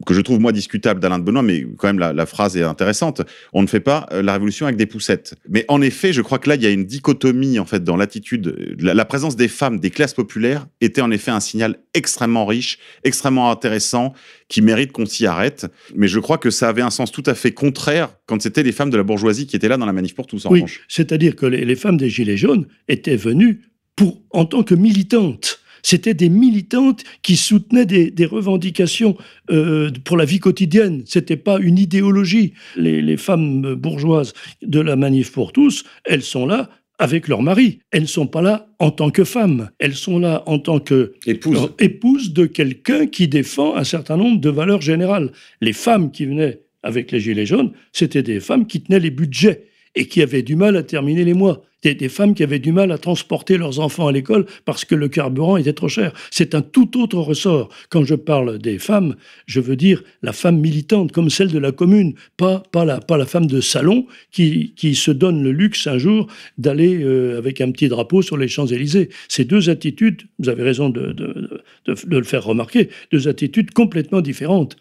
que je trouve moi discutable d'Alain de Benoît, mais quand même la, la phrase est intéressante. On ne fait pas euh, la révolution avec des poussettes. Mais en effet, je crois que là, il y a une dichotomie en fait dans l'attitude. La, la présence des femmes, des classes populaires, était en effet un signal extrêmement riche, extrêmement intéressant, qui mérite qu'on s'y arrête. Mais je crois que ça avait un sens tout à fait contraire quand c'était les femmes de la bourgeoisie qui étaient là dans la manif pour tous. En Oui, c'est-à-dire que les, les femmes des Gilets jaunes étaient venues pour, en tant que militantes. C'était des militantes qui soutenaient des, des revendications euh, pour la vie quotidienne. C'était pas une idéologie. Les, les femmes bourgeoises de la manif pour tous, elles sont là avec leur mari. Elles ne sont pas là en tant que femmes. Elles sont là en tant que Épouse. épouse de quelqu'un qui défend un certain nombre de valeurs générales. Les femmes qui venaient avec les Gilets jaunes, c'était des femmes qui tenaient les budgets et qui avaient du mal à terminer les mois. Des, des femmes qui avaient du mal à transporter leurs enfants à l'école parce que le carburant était trop cher. C'est un tout autre ressort. Quand je parle des femmes, je veux dire la femme militante comme celle de la commune, pas, pas, la, pas la femme de salon qui, qui se donne le luxe un jour d'aller euh, avec un petit drapeau sur les Champs-Élysées. Ces deux attitudes, vous avez raison de, de, de, de le faire remarquer, deux attitudes complètement différentes.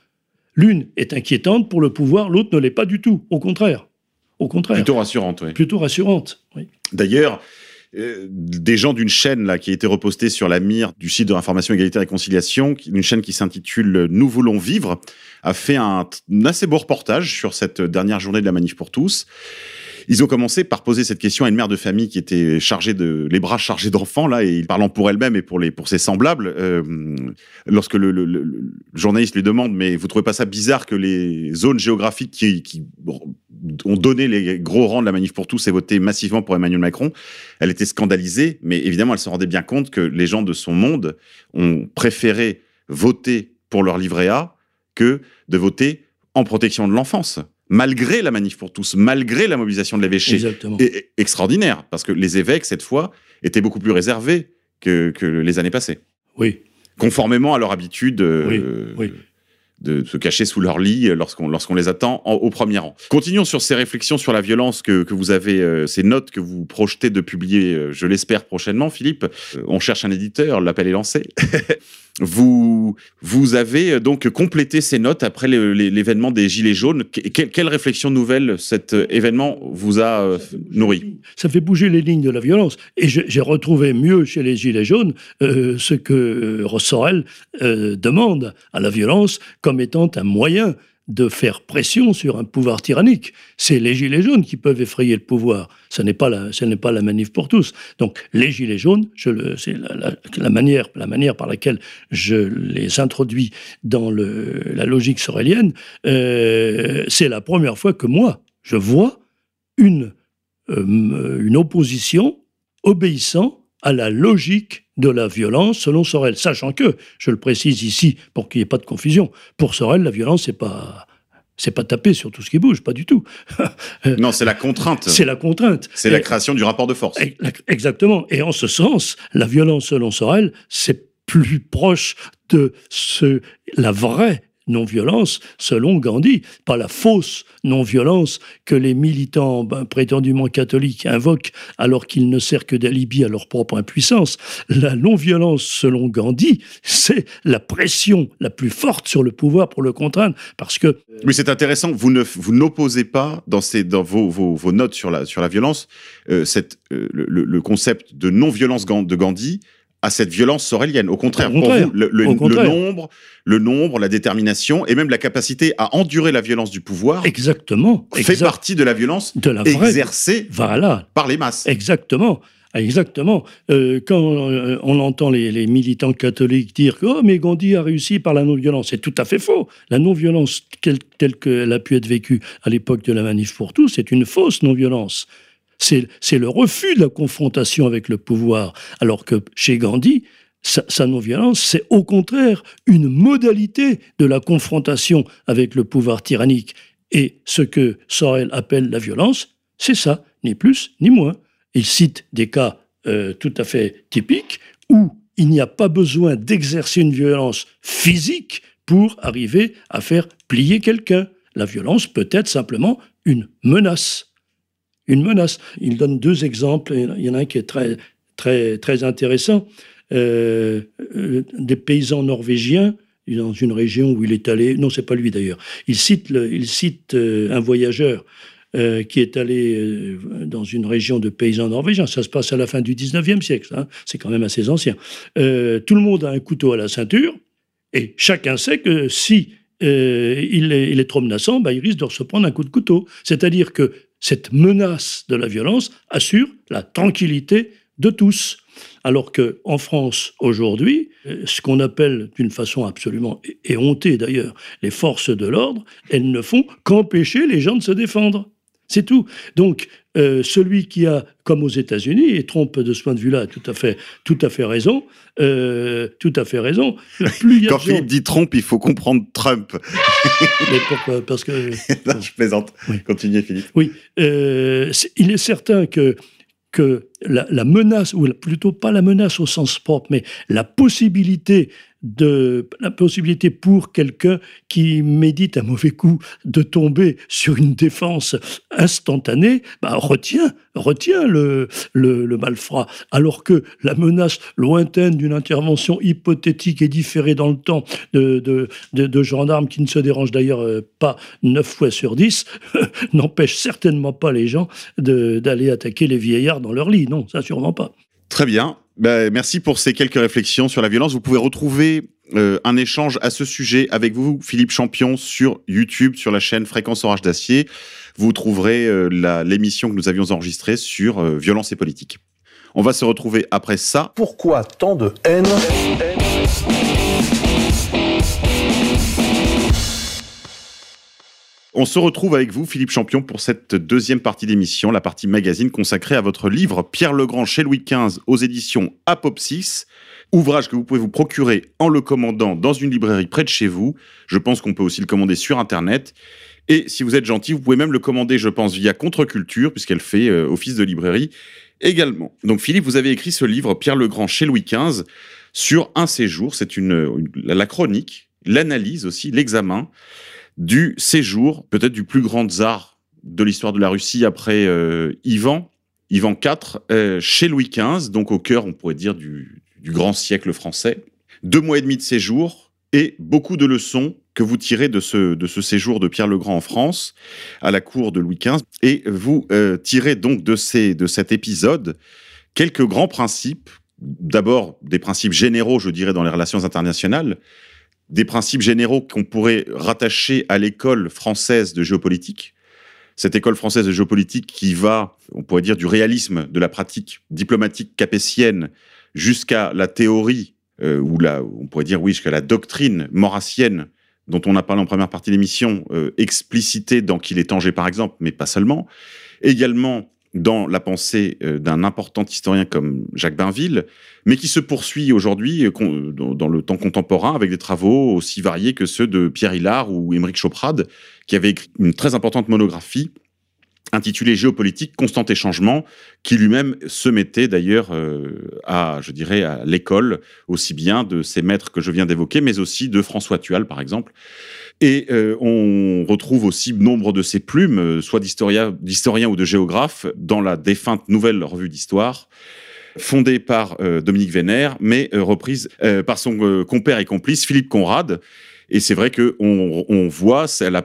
L'une est inquiétante pour le pouvoir, l'autre ne l'est pas du tout. Au contraire. Au contraire. Plutôt rassurante, oui. Plutôt rassurante. Oui. D'ailleurs, euh, des gens d'une chaîne là qui a été repostée sur la mire du site de l'information égalité et réconciliation, une chaîne qui s'intitule Nous voulons vivre, a fait un, un assez beau reportage sur cette dernière journée de la manif pour tous. Ils ont commencé par poser cette question à une mère de famille qui était chargée de les bras chargés d'enfants là et parlant pour elle-même et pour ses semblables. euh, lorsque le, journaliste lui demande mais vous trouvez pas ça bizarre que les zones géographiques qui, qui ont donné les gros rangs de la manif pour tous et voté massivement pour Emmanuel Macron, elle était scandalisée, mais évidemment elle se rendait bien compte que les gens de son monde ont préféré voter pour leur livret A que de voter en protection de l'enfance malgré la manif pour tous, malgré la mobilisation de l'évêché. Et- extraordinaire, parce que les évêques, cette fois, étaient beaucoup plus réservés que, que les années passées. Oui. Conformément à leur habitude euh, Oui, oui. de se cacher sous leur lit lorsqu'on lorsqu'on les attend en- au premier rang. Continuons sur ces réflexions sur la violence que, que vous avez, euh, ces notes que vous projetez de publier, euh, je l'espère prochainement, Philippe. Euh, on cherche un éditeur, l'appel est lancé. vous, vous avez euh, donc complété ces notes après l'événement des Gilets jaunes. Que- que- quelle réflexion nouvelle cet euh, événement vous a euh, nourri Ça fait bouger les lignes de la violence. Et j'ai retrouvé mieux chez les Gilets jaunes euh, ce que Ross Sorel euh, demande à la violence comme étant un moyen de faire pression sur un pouvoir tyrannique. C'est les Gilets jaunes qui peuvent effrayer le pouvoir. Ce n'est pas la, n'est pas la manif pour tous. Donc les Gilets jaunes, je le, c'est la, manière, la manière par laquelle je les introduis dans la logique sorélienne, euh, c'est la première fois que moi, je vois une, euh, une opposition obéissant à la logique de la violence selon Sorel. Sachant que, je le précise ici pour qu'il n'y ait pas de confusion, pour Sorel, la violence, c'est pas. C'est pas taper sur tout ce qui bouge, pas du tout. Non, c'est la contrainte. C'est la contrainte. C'est la création du rapport de force. Ex- Exactement. Et en ce sens, la violence selon Sorel, c'est plus proche de ce, la vraie non-violence selon Gandhi, pas la fausse non-violence que les militants ben, prétendument catholiques invoquent alors qu'il ne sert que d'alibi à leur propre impuissance. La non-violence selon Gandhi, c'est la pression la plus forte sur le pouvoir pour le contraindre, parce que Oui, c'est intéressant. Vous ne vous n'opposez pas dans vos, notes sur la violence euh, euh, le, concept de non-violence de Gandhi à cette violence sorélienne. Au contraire, Au pour vous, le, nombre, le nombre, la détermination et même la capacité à endurer la violence du pouvoir exactement, fait exact- partie de la violence de la exercée voilà, par les masses. Exactement. Exactement. Euh, quand euh, on entend les, les militants catholiques dire que oh, mais Gandhi a réussi par la non-violence, c'est tout à fait faux. La non-violence quelle, telle qu'elle a pu être vécue à l'époque de la manif pour tous, c'est une fausse non-violence. C'est le refus de la confrontation avec le pouvoir. Alors que chez Gandhi, sa, sa non-violence, c'est au contraire une modalité de la confrontation avec le pouvoir tyrannique. Et ce que Sorel appelle la violence, c'est ça, ni plus ni moins. Il cite des cas euh, tout à fait typiques où il n'y a pas besoin d'exercer une violence physique pour arriver à faire plier quelqu'un. La violence peut être simplement une menace. Une menace. Il donne deux exemples. Il y en a un qui est très, très, très intéressant. Euh, euh, des paysans norvégiens dans une région où il est allé. Non, c'est pas lui d'ailleurs. Il cite, il cite euh, un voyageur qui est allé dans une région de paysans norvégiens. Ça se passe à la fin du 19e siècle. hein. C'est quand même assez ancien. Tout le monde a un couteau à la ceinture et chacun sait que si est, il est trop menaçant, bah, il risque de se prendre un coup de couteau. C'est-à-dire que cette menace de la violence assure la tranquillité de tous. Alors que en France aujourd'hui, euh, ce qu'on appelle d'une façon absolument éhontée d'ailleurs les forces de l'ordre, elles ne font qu'empêcher les gens de se défendre. C'est tout. Donc euh, celui qui a, comme aux États-Unis, et Trump de ce point de vue-là a tout à fait, tout à fait raison, euh, tout à fait raison. Plus Quand gens- Philippe dit Trump, il faut comprendre Trump. Mais pourquoi? Parce que Non, je plaisante. Oui. Continuez, Philippe. Oui, euh, il est certain que, que la, la menace, ou plutôt pas la menace au sens propre, mais la possibilité de la possibilité pour quelqu'un qui médite un mauvais coup de tomber sur une défense instantanée, bah, retient, retient le, le, malfrat. Alors que la menace lointaine d'une intervention hypothétique et différée dans le temps de, de, de, gendarmes qui ne se dérangent d'ailleurs euh, pas neuf fois sur dix, n'empêche certainement pas les gens d'aller attaquer les vieillards dans leur lit. Non, ça sûrement pas. Très bien. Ben, merci pour ces quelques réflexions sur la violence. Vous pouvez retrouver euh, un échange à ce sujet avec vous, Philippe Champion, sur YouTube, sur la chaîne Fréquence Orage d'Acier. Vous trouverez euh, l'émission que nous avions enregistrée sur euh, violence et politique. On va se retrouver après ça. Pourquoi tant de haine? On se retrouve avec vous, Philippe Champion, pour cette deuxième partie d'émission, la partie magazine consacrée à votre livre Pierre Legrand chez Louis XV aux éditions Apopsis. Ouvrage que vous pouvez vous procurer en le commandant dans une librairie près de chez vous. Je pense qu'on peut aussi le commander sur Internet. Et si vous êtes gentil, vous pouvez même le commander, je pense, via Contre-Culture, puisqu'elle fait euh, office de librairie également. Donc Philippe, vous avez écrit ce livre Pierre Legrand chez Louis XV sur un séjour. C'est une, une- la chronique, l'analyse aussi, l'examen du séjour, peut-être du plus grand tsar de l'histoire de la Russie après euh, Ivan, Ivan IV, euh, chez Louis XV, donc au cœur, on pourrait dire, du, grand siècle français. Deux mois et demi de séjour et beaucoup de leçons que vous tirez de ce, séjour de Pierre le Grand en France, à la cour de Louis XV. Et vous euh, tirez donc de cet épisode quelques grands principes. D'abord, des principes généraux, je dirais, dans les relations internationales, des principes généraux qu'on pourrait rattacher à l'école française de géopolitique. Cette école française de géopolitique qui va, on pourrait dire, du réalisme de la pratique diplomatique capétienne jusqu'à la théorie, euh, ou la, on pourrait dire, oui, jusqu'à la doctrine maurassienne dont on a parlé en première partie de l'émission, euh, explicitée dans Qu'il est Tanger, par exemple, mais pas seulement. Également dans la pensée euh, d'un important historien comme Jacques Bainville, mais qui se poursuit aujourd'hui euh, dans le temps contemporain avec des travaux aussi variés que ceux de Pierre Hillard ou Émeric Choprade, qui avait écrit une très importante monographie intitulée Géopolitique, constante et changement, qui lui-même se mettait d'ailleurs euh, à, je dirais, à l'école, aussi bien de ces maîtres que je viens d'évoquer, mais aussi de François Tual, par exemple. Et euh, on retrouve aussi nombre de ces plumes, euh, soit d'historiens ou de géographes, dans la défunte Nouvelle Revue d'Histoire, fondée par Dominique Vénère, mais reprise par son compère et complice Philippe Conrad. Et c'est vrai qu'on on voit la,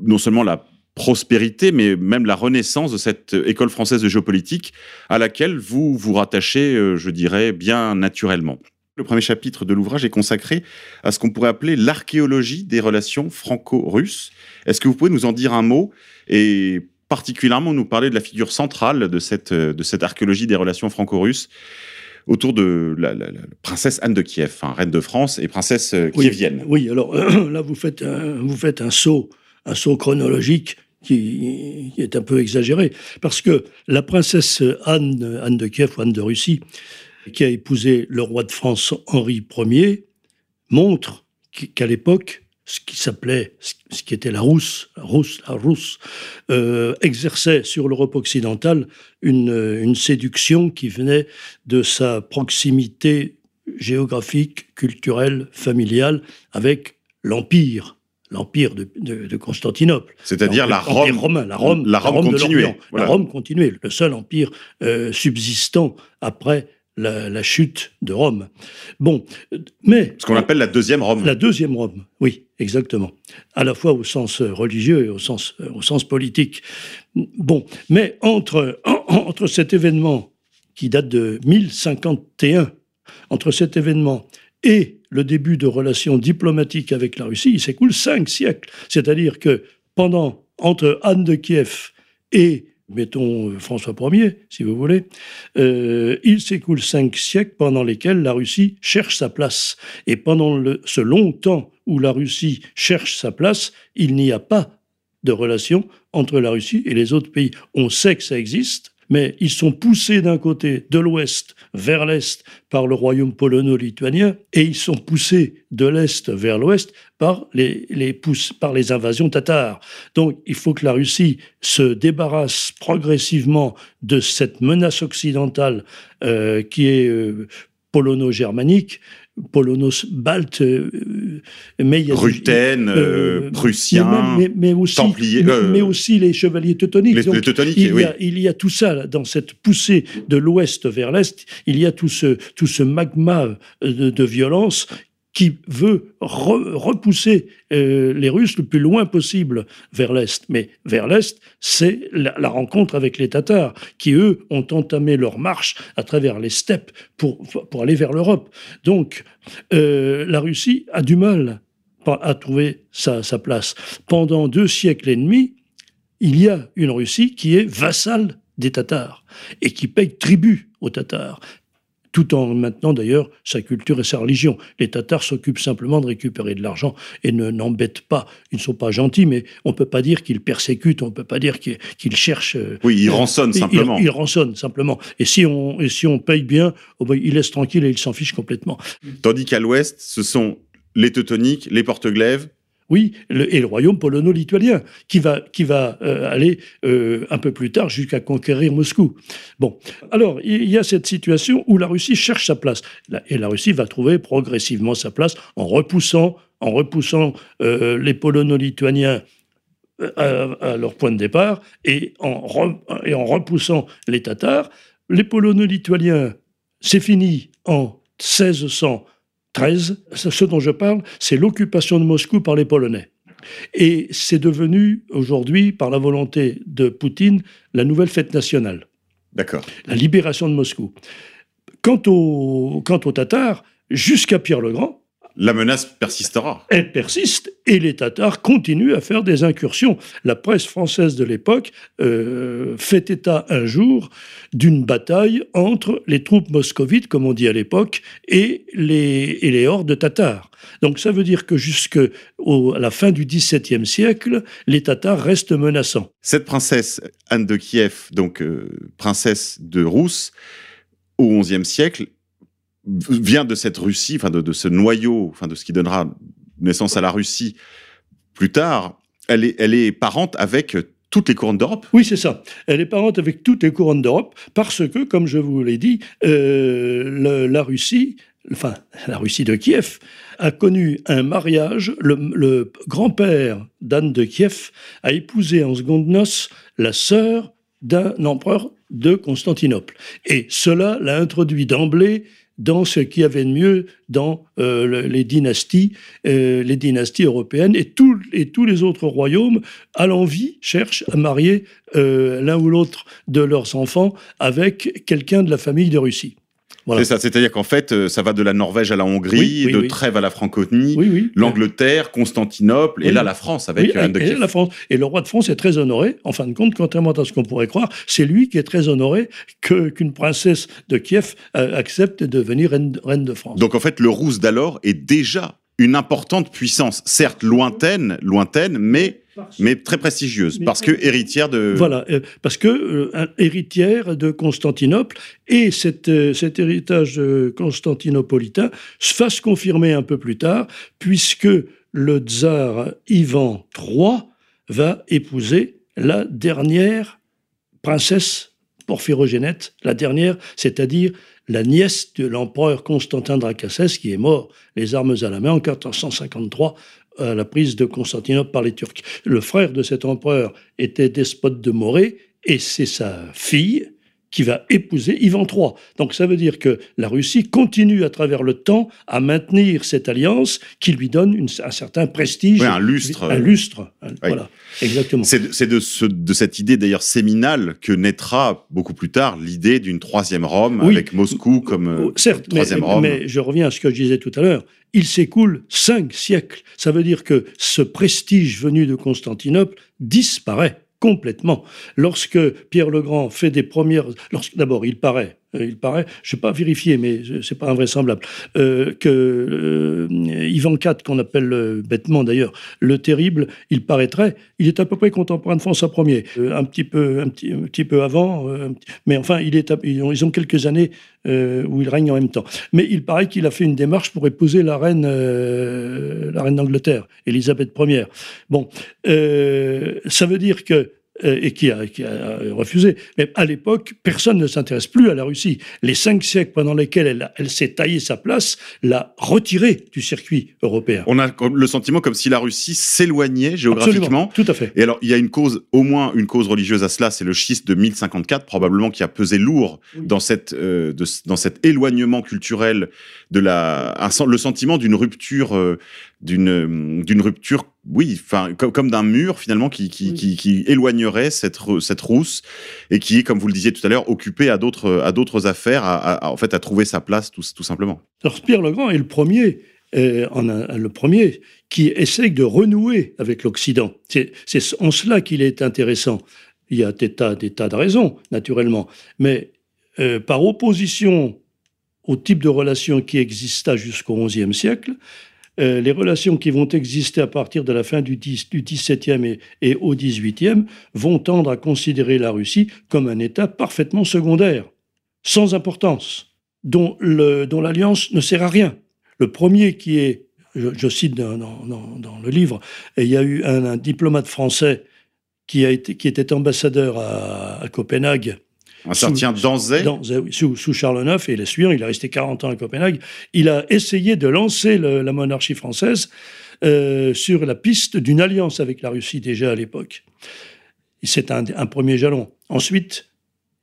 non seulement la prospérité, mais même la renaissance de cette école française de géopolitique à laquelle vous vous rattachez, je dirais, bien naturellement. Le premier chapitre de l'ouvrage est consacré à ce qu'on pourrait appeler l'archéologie des relations franco-russes. Est-ce que vous pouvez nous en dire un mot et particulièrement nous parler de la figure centrale de cette, de cette archéologie des relations franco-russes autour de la, princesse Anne de Kiev, reine de France et princesse euh, kievienne. Oui, alors là vous faites un, vous faites un saut, un saut chronologique qui, est un peu exagéré, parce que la princesse Anne, Anne de Kiev ou Anne de Russie, qui a épousé le roi de France Henri Ier, montre qu'à l'époque, ce qui s'appelait, ce qui était la Rousse, la Rousse, la Rousse, euh, exerçait sur l'Europe occidentale une, séduction qui venait de sa proximité géographique, culturelle, familiale avec l'Empire l'empire de, de, Constantinople. C'est-à-dire la Rome, romain, la Rome, la Rome, continuée. La Rome continuée, le seul empire euh, subsistant après la, chute de Rome. Bon, mais... Ce qu'on appelle la deuxième Rome. La deuxième Rome, oui, exactement. À la fois au sens religieux et au sens, au sens politique. Bon, mais entre, entre cet événement qui date de 1051, entre cet événement et le début de relations diplomatiques avec la Russie, il s'écoule cinq siècles. C'est-à-dire que pendant, entre Anne de Kiev et mettons François Ier, si vous voulez, euh, il s'écoule cinq siècles pendant lesquels la Russie cherche sa place. Et pendant ce long temps où la Russie cherche sa place, il n'y a pas de relation entre la Russie et les autres pays. On sait que ça existe, mais ils sont poussés d'un côté, de l'ouest vers l'est, par le royaume polono-lituanien, et ils sont poussés de l'est vers l'ouest par les, invasions tatars. Donc il faut que la Russie se débarrasse progressivement de cette menace occidentale euh, qui est euh, polono-germanique polonos baltes, euh, mais il y a Ruthène, euh, prussiens, mais, mais, aussi, templiers, mais, aussi les chevaliers teutoniques. Les, les teutoniques il, oui. y a, il y a tout ça dans cette poussée de l'ouest vers l'est. Il y a tout ce tout ce magma de, de violence qui veut repousser euh, les Russes le plus loin possible vers l'Est. Mais vers l'Est, c'est la, rencontre avec les Tatars, qui, eux, ont entamé leur marche à travers les steppes pour, pour aller vers l'Europe. Donc, euh, la Russie a du mal à trouver sa, sa place. Pendant deux siècles et demi, il y a une Russie qui est vassale des Tatars et qui paye tribut aux Tatars tout en maintenant d'ailleurs sa culture et sa religion. Les Tatars s'occupent simplement de récupérer de l'argent et ne n'embêtent pas. Ils ne sont pas gentils, mais on ne peut pas dire qu'ils persécutent, on ne peut pas dire qu'ils cherchent. Euh, oui, ils rançonnent simplement. Ils, rançonnent simplement. Et si on, et si on paye bien, oh ben, ils laissent tranquille et ils s'en fichent complètement. Tandis qu'à l'ouest, ce sont les Teutoniques, les Porte-Glaives, oui, et le royaume polono-lituanien, qui va, qui va euh, aller euh, un peu plus tard jusqu'à conquérir Moscou. Bon, alors il y a cette situation où la Russie cherche sa place, et la Russie va trouver progressivement sa place en repoussant, en euh, les polono-lituaniens à, leur point de départ et en, et en repoussant les Tatars. Les polono-lituaniens, c'est fini en 1600 13, ce dont je parle, c'est l'occupation de Moscou par les Polonais. Et c'est devenu aujourd'hui, par la volonté de Poutine, la nouvelle fête nationale. D'accord. La libération de Moscou. Quant aux, quant aux Tatars, jusqu'à Pierre le Grand, La menace persistera. Elle persiste et les Tatars continuent à faire des incursions. La presse française de l'époque euh, fait état un jour d'une bataille entre les troupes moscovites, comme on dit à l'époque, et les, et les hordes tatars. Donc ça veut dire que jusqu'à la fin du XVIIe siècle, les Tatars restent menaçants. Cette princesse Anne de Kiev, donc euh, princesse de Rousse, au XIe siècle, vient de cette Russie, enfin de, ce noyau, enfin de ce qui donnera naissance à la Russie plus tard. Elle est, elle est parente avec toutes les couronnes d'Europe Oui, c'est ça. Elle est parente avec toutes les couronnes d'Europe parce que, comme je vous l'ai dit, euh, la Russie, enfin la Russie de Kiev, a connu un mariage. Le, le grand-père d'Anne de Kiev a épousé en seconde noces la sœur d'un empereur de Constantinople. Et cela l'a introduit d'emblée dans ce qu'il y avait de mieux dans euh, les dynasties, euh, les dynasties européennes et tous les autres royaumes à l'envie cherchent à marier euh, l'un ou l'autre de leurs enfants avec quelqu'un de la famille de Russie. Voilà. C'est ça, c'est-à-dire qu'en fait, euh, ça va de la Norvège à la Hongrie, oui, oui, de oui. Trèves à la francophonie, l'Angleterre, Constantinople, et là la France avec Anne de et, la France. et le roi de France est très honoré. En fin de compte, contrairement à ce qu'on pourrait croire, c'est lui qui est très honoré que qu'une princesse de Kiev euh, accepte de devenir reine, reine de France. Donc en fait, le Rousse d'alors est déjà une importante puissance, certes lointaine, lointaine, mais mais très prestigieuse, mais parce que héritière de... Voilà, euh, parce que euh, héritière de Constantinople, et cet, euh, cet héritage constantinopolitain se fasse confirmer un peu plus tard, puisque le tsar Ivan III va épouser la dernière princesse porphyrogénète, la dernière, c'est-à-dire la nièce de l'empereur Constantin Dracassès, qui est mort les armes à la main en 1453 à la prise de Constantinople par les Turcs. Le frère de cet empereur était despote de Morée, et c'est sa fille qui va épouser Ivan III. Donc ça veut dire que la Russie continue à travers le temps à maintenir cette alliance qui lui donne une, un certain prestige. Oui, un lustre. Un lustre. Oui. Voilà, exactement. C'est de, ce, de, cette idée d'ailleurs séminale que naîtra beaucoup plus tard l'idée d'une troisième Rome oui. avec Moscou comme euh, Certes, troisième mais, Rome. mais je reviens à ce que je disais tout à l'heure. Il s'écoule cinq siècles. Ça veut dire que ce prestige venu de Constantinople disparaît complètement. Lorsque Pierre le Grand fait des premières, d'abord il paraît, il paraît, je n'ai pas vérifié, mais c'est pas invraisemblable, euh, que euh, Ivan IV, qu'on appelle euh, bêtement d'ailleurs le terrible, il paraîtrait, il est à peu près contemporain de François Ier, euh, un petit peu, un petit, peu avant, euh, mais enfin, ils ont quelques années où il règne en même temps. Mais il paraît qu'il a fait une démarche pour épouser la reine, la reine d'Angleterre, Élisabeth Ier. Bon, ça veut dire que et qui a, qui a, refusé. Mais à l'époque, personne ne s'intéresse plus à la Russie. Les cinq siècles pendant lesquels elle, elle s'est taillé sa place l'a retirée du circuit européen. On a le sentiment comme si la Russie s'éloignait géographiquement. Absolument, tout à fait. Et alors, il y a une cause, au moins une cause religieuse à cela, c'est le schisme de 1054, probablement qui a pesé lourd oui. dans, cette, euh, de, dans cet éloignement culturel de la, un, le sentiment d'une rupture, euh, d'une rupture oui, enfin, comme, comme d'un mur finalement qui, qui, oui. qui, qui, éloignerait cette, cette rousse et qui est, comme vous le disiez tout à l'heure, occupée à d'autres, à d'autres affaires, à, à, en fait, à trouver sa place tout, tout simplement. Alors Pierre le Grand est le premier, euh, en le premier qui essaye de renouer avec l'Occident. C'est, c'est en cela qu'il est intéressant. Il y a des tas, des tas de raisons, naturellement, mais euh, par opposition au type de relation qui exista jusqu'au XIe siècle, euh, les relations qui vont exister à partir de la fin du, 10, du XVIIe et, et, au XVIIIe vont tendre à considérer la Russie comme un État parfaitement secondaire, sans importance, dont l'alliance ne sert à rien. Le premier qui est, je, cite dans, le livre, et il y a eu un, diplomate français qui, a été, qui était ambassadeur à Copenhague, un certain Danzé oui, sous, sous, Charles IX, et il est suivant, il est resté 40 ans à Copenhague. Il a essayé de lancer le, la monarchie française euh, sur la piste d'une alliance avec la Russie déjà à l'époque. C'est un, un, premier jalon. Ensuite,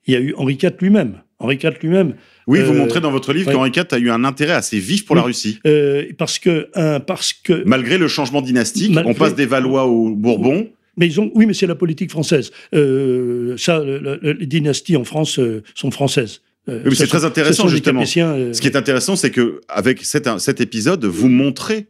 il y a eu Henri IV lui-même. Henri IV lui-même. Oui, vous euh, montrez dans votre livre ouais. qu'Henri IV a eu un intérêt assez vif pour oui, la Russie. Euh, parce que, parce que. Malgré le changement dynastique, malgré, on passe des Valois aux Bourbons. Mais ils ont, oui, mais c'est la politique française. Euh, ça, le, le, les dynasties en France euh, sont françaises. Euh, Oui, mais ce c'est très intéressant, justement. Euh, Ce qui est intéressant, c'est que avec cet, cet épisode, vous montrez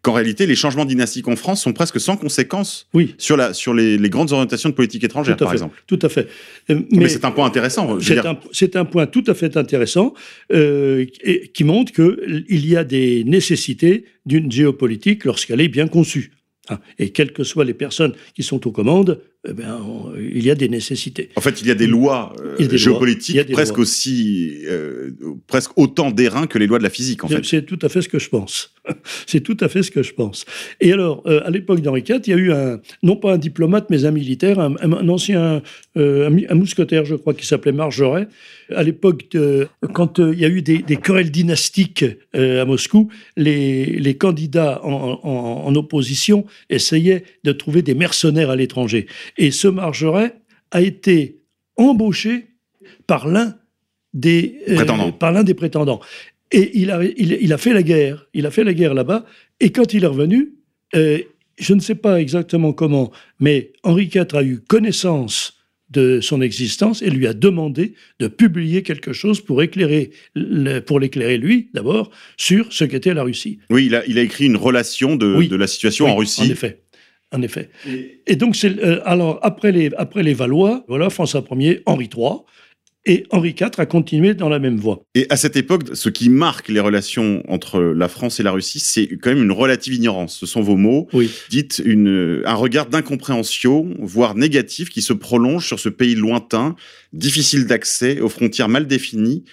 qu'en réalité, les changements dynastiques en France sont presque sans conséquence Oui, sur, la, sur les, les grandes orientations de politique étrangère, par fait. exemple. Tout à fait. Euh, Mais, c'est un point intéressant. C'est un, point tout à fait intéressant euh, et- qui montre qu'il y a des nécessités d'une géopolitique lorsqu'elle est bien conçue. Et quelles que soient les personnes qui sont aux commandes, eh ben, on- il y a des nécessités. En fait, il y a des lois euh, des géopolitiques des presque lois. aussi, euh, presque autant d'airain que les lois de la physique, en C'est- fait. C'est tout à fait ce que je pense. C'est tout à fait ce que je pense. Et alors, euh, à l'époque d'Henri IV, il y a eu un, non pas un diplomate, mais un militaire, un, ancien, un, mousquetaire, je crois, qui s'appelait Marjoret. À l'époque, de- quand euh, il y a eu des, des querelles dynastiques euh, à Moscou, les, les candidats en, en- en opposition essayaient de trouver des mercenaires à l'étranger. Et ce Marjoret a été embauché par l'un des euh, Prétendants. par l'un des prétendants. Et il a, il, il a fait la guerre. Il a fait la guerre là-bas. Et quand il est revenu, euh, je ne sais pas exactement comment, mais Henri IV a eu connaissance de son existence et lui a demandé de publier quelque chose pour éclairer, le- pour l'éclairer lui d'abord sur ce qu'était la Russie. Oui, il a, il a écrit une relation de, Oui. de la situation en Russie. En effet. En effet. Et donc, c'est, euh, alors, après les, après les Valois, voilà, François Ier, Henri III, et Henri IV a continué dans la même voie. Et à cette époque, ce qui marque les relations entre la France et la Russie, c'est quand même une relative ignorance. Ce sont vos mots. Oui. Dites une, un regard d'incompréhension, voire négatif, qui se prolonge sur ce pays lointain, difficile d'accès, aux frontières mal définies,